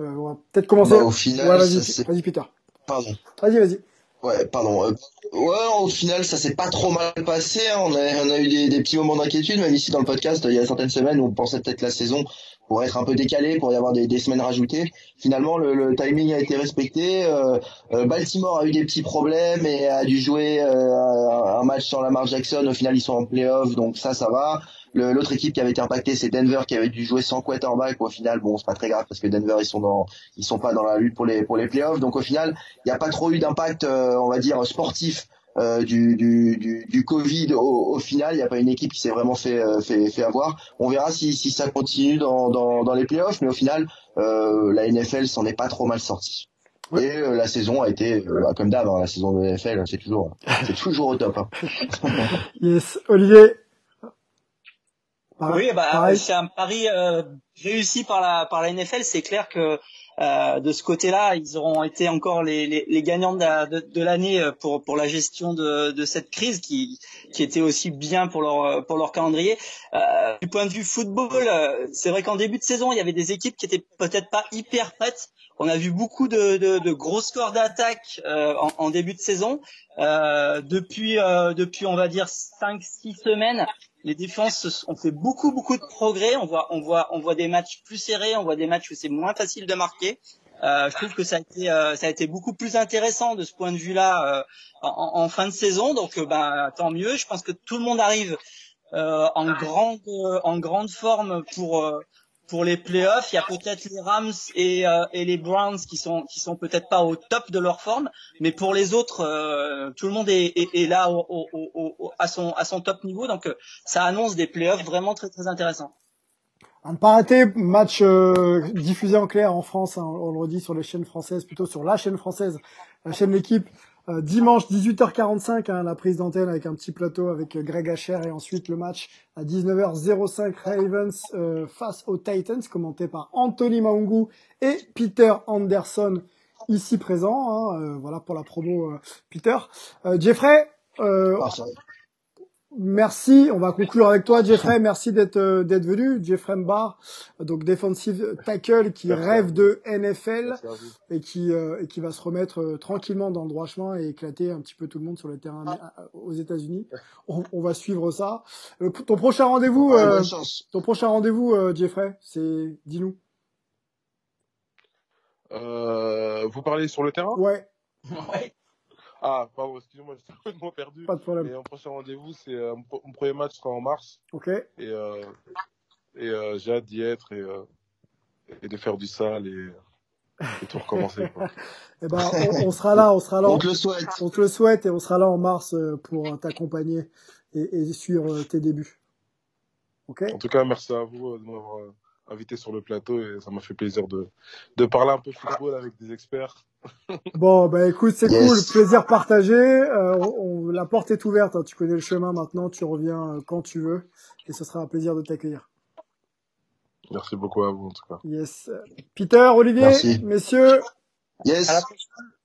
Euh, On va peut-être commencer. Bah, au final, ouais, vas-y, vas-y Peter. Pardon. Vas-y, vas-y. Ouais, pardon. Euh, ouais, au final, ça s'est pas trop mal passé. hein. On, a, on a eu des, des petits moments d'inquiétude, même ici dans le podcast, il y a certaines semaines où on pensait peut-être la saison pourrait être un peu décalée, pour y avoir des, des semaines rajoutées. Finalement, le, le timing a été respecté. Euh, euh, Baltimore a eu des petits problèmes et a dû jouer euh, un match sans Lamar Jackson. Au final, ils sont en playoff, donc ça, ça va. L'autre équipe qui avait été impactée, c'est Denver qui avait dû jouer sans quarterback. Au final, bon, c'est pas très grave parce que Denver, ils sont dans, ils sont pas dans la lutte pour les pour les playoffs. Donc au final, il n'y a pas trop eu d'impact, euh, on va dire, sportif euh, du, du, du, du Covid au, au final. Il n'y a pas une équipe qui s'est vraiment fait, euh, fait, fait avoir. On verra si, si ça continue dans, dans, dans les playoffs, mais au final, euh, la NFL s'en est pas trop mal sortie. Et euh, la saison a été, euh, bah, comme d'hab, hein, la saison de NFL, c'est toujours, c'est toujours au top. Hein. <laughs> yes, Olivier. Oui, bah, c'est un pari euh, réussi par la par la NFL. C'est clair que euh, de ce côté-là, ils auront été encore les, les, les gagnants de, de, l'année euh, pour, pour la gestion de, de cette crise qui, qui était aussi bien pour leur, pour leur calendrier. Euh, du point de vue football, euh, c'est vrai qu'en début de saison, il y avait des équipes qui étaient peut-être pas hyper prêtes. On a vu beaucoup de, de, de gros scores d'attaque euh, en, en, début de saison. depuis, depuis, on va dire, 5-6 semaines, les défenses ont fait beaucoup beaucoup de progrès. On voit on voit on voit des matchs plus serrés, on voit des matchs où c'est moins facile de marquer. Euh, je trouve que ça a été euh, ça a été beaucoup plus intéressant de ce point de vue-là euh, en, en, fin de saison. Donc euh, ben tant mieux. Je pense que tout le monde arrive euh, en grande en grande forme pour pour les playoffs, il y a peut-être les Rams et, euh, les Browns qui sont sont peut-être pas au top de leur forme, mais pour les autres, euh, tout le monde est, là à son top niveau, donc euh, ça annonce des playoffs vraiment très très intéressants. À ne pas rater, match diffusé en clair en France, hein, on le redit sur les chaînes françaises, plutôt sur la chaîne française, la chaîne L'équipe, euh, dimanche 18h45, hein, la prise d'antenne avec un petit plateau avec euh, Greg Asher et ensuite le match à 19h05 Ravens euh, face aux Titans commenté par Anthony Maungu et Peter Anderson ici présent. Hein, voilà pour la promo Peter. Jeffrey, ah, Merci, on va conclure avec toi Jeffrey, merci d'être euh, d'être venu. Jeffrey Mbar, donc defensive tackle qui rêve de NFL et qui euh, et qui va se remettre euh, tranquillement dans le droit chemin et éclater un petit peu tout le monde sur le terrain ah. aux États-Unis. On, on, va suivre ça. ton prochain rendez-vous ton prochain rendez-vous Jeffrey, c'est dis-nous. vous parlez sur le terrain? Ouais. ouais. Ah, pardon, excusez-moi, <laughs> j'étais complètement perdu. Pas de problème. Et mon prochain rendez-vous, c'est euh, mon premier match sera en mars. Ok. Et, euh, et euh, j'ai hâte d'y être et, euh, et de faire du sale et, et tout recommencer. Quoi. <laughs> eh ben, on, on, sera là, on sera là. On te le souhaite. On te le souhaite et on sera là en mars euh, pour t'accompagner et, et suivre tes débuts. Ok? En tout cas, merci à vous de m'avoir invité sur le plateau et ça m'a fait plaisir de, de parler un peu football avec des experts. <laughs> bon, bah écoute, c'est cool, plaisir partagé. Euh, on, la porte est ouverte, hein. tu connais le chemin maintenant, tu reviens euh, quand tu veux et ce sera un plaisir de t'accueillir. Merci beaucoup à vous en tout cas. Yes. Peter, Olivier, Merci. messieurs. Yes.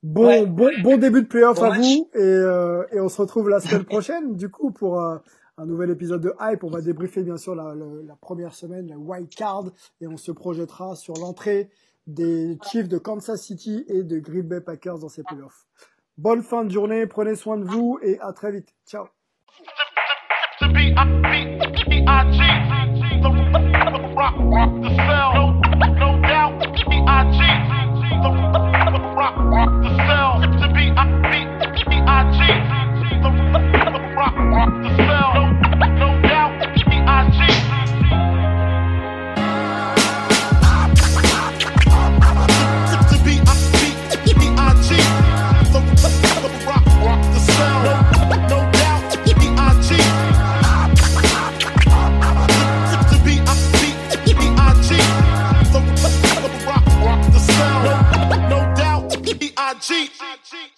Bon, ouais. bon, bon début de playoff bon à match. vous et, euh, et on se retrouve la semaine prochaine du coup pour euh, un nouvel épisode de Hype. On va débriefer bien sûr la, la, la, première semaine, la wild card, et on se projettera sur l'entrée des Chiefs de Kansas City et de Green Bay Packers dans ces playoffs. Bonne fin de journée, prenez soin de vous et à très vite. Ciao. cheat. I cheat.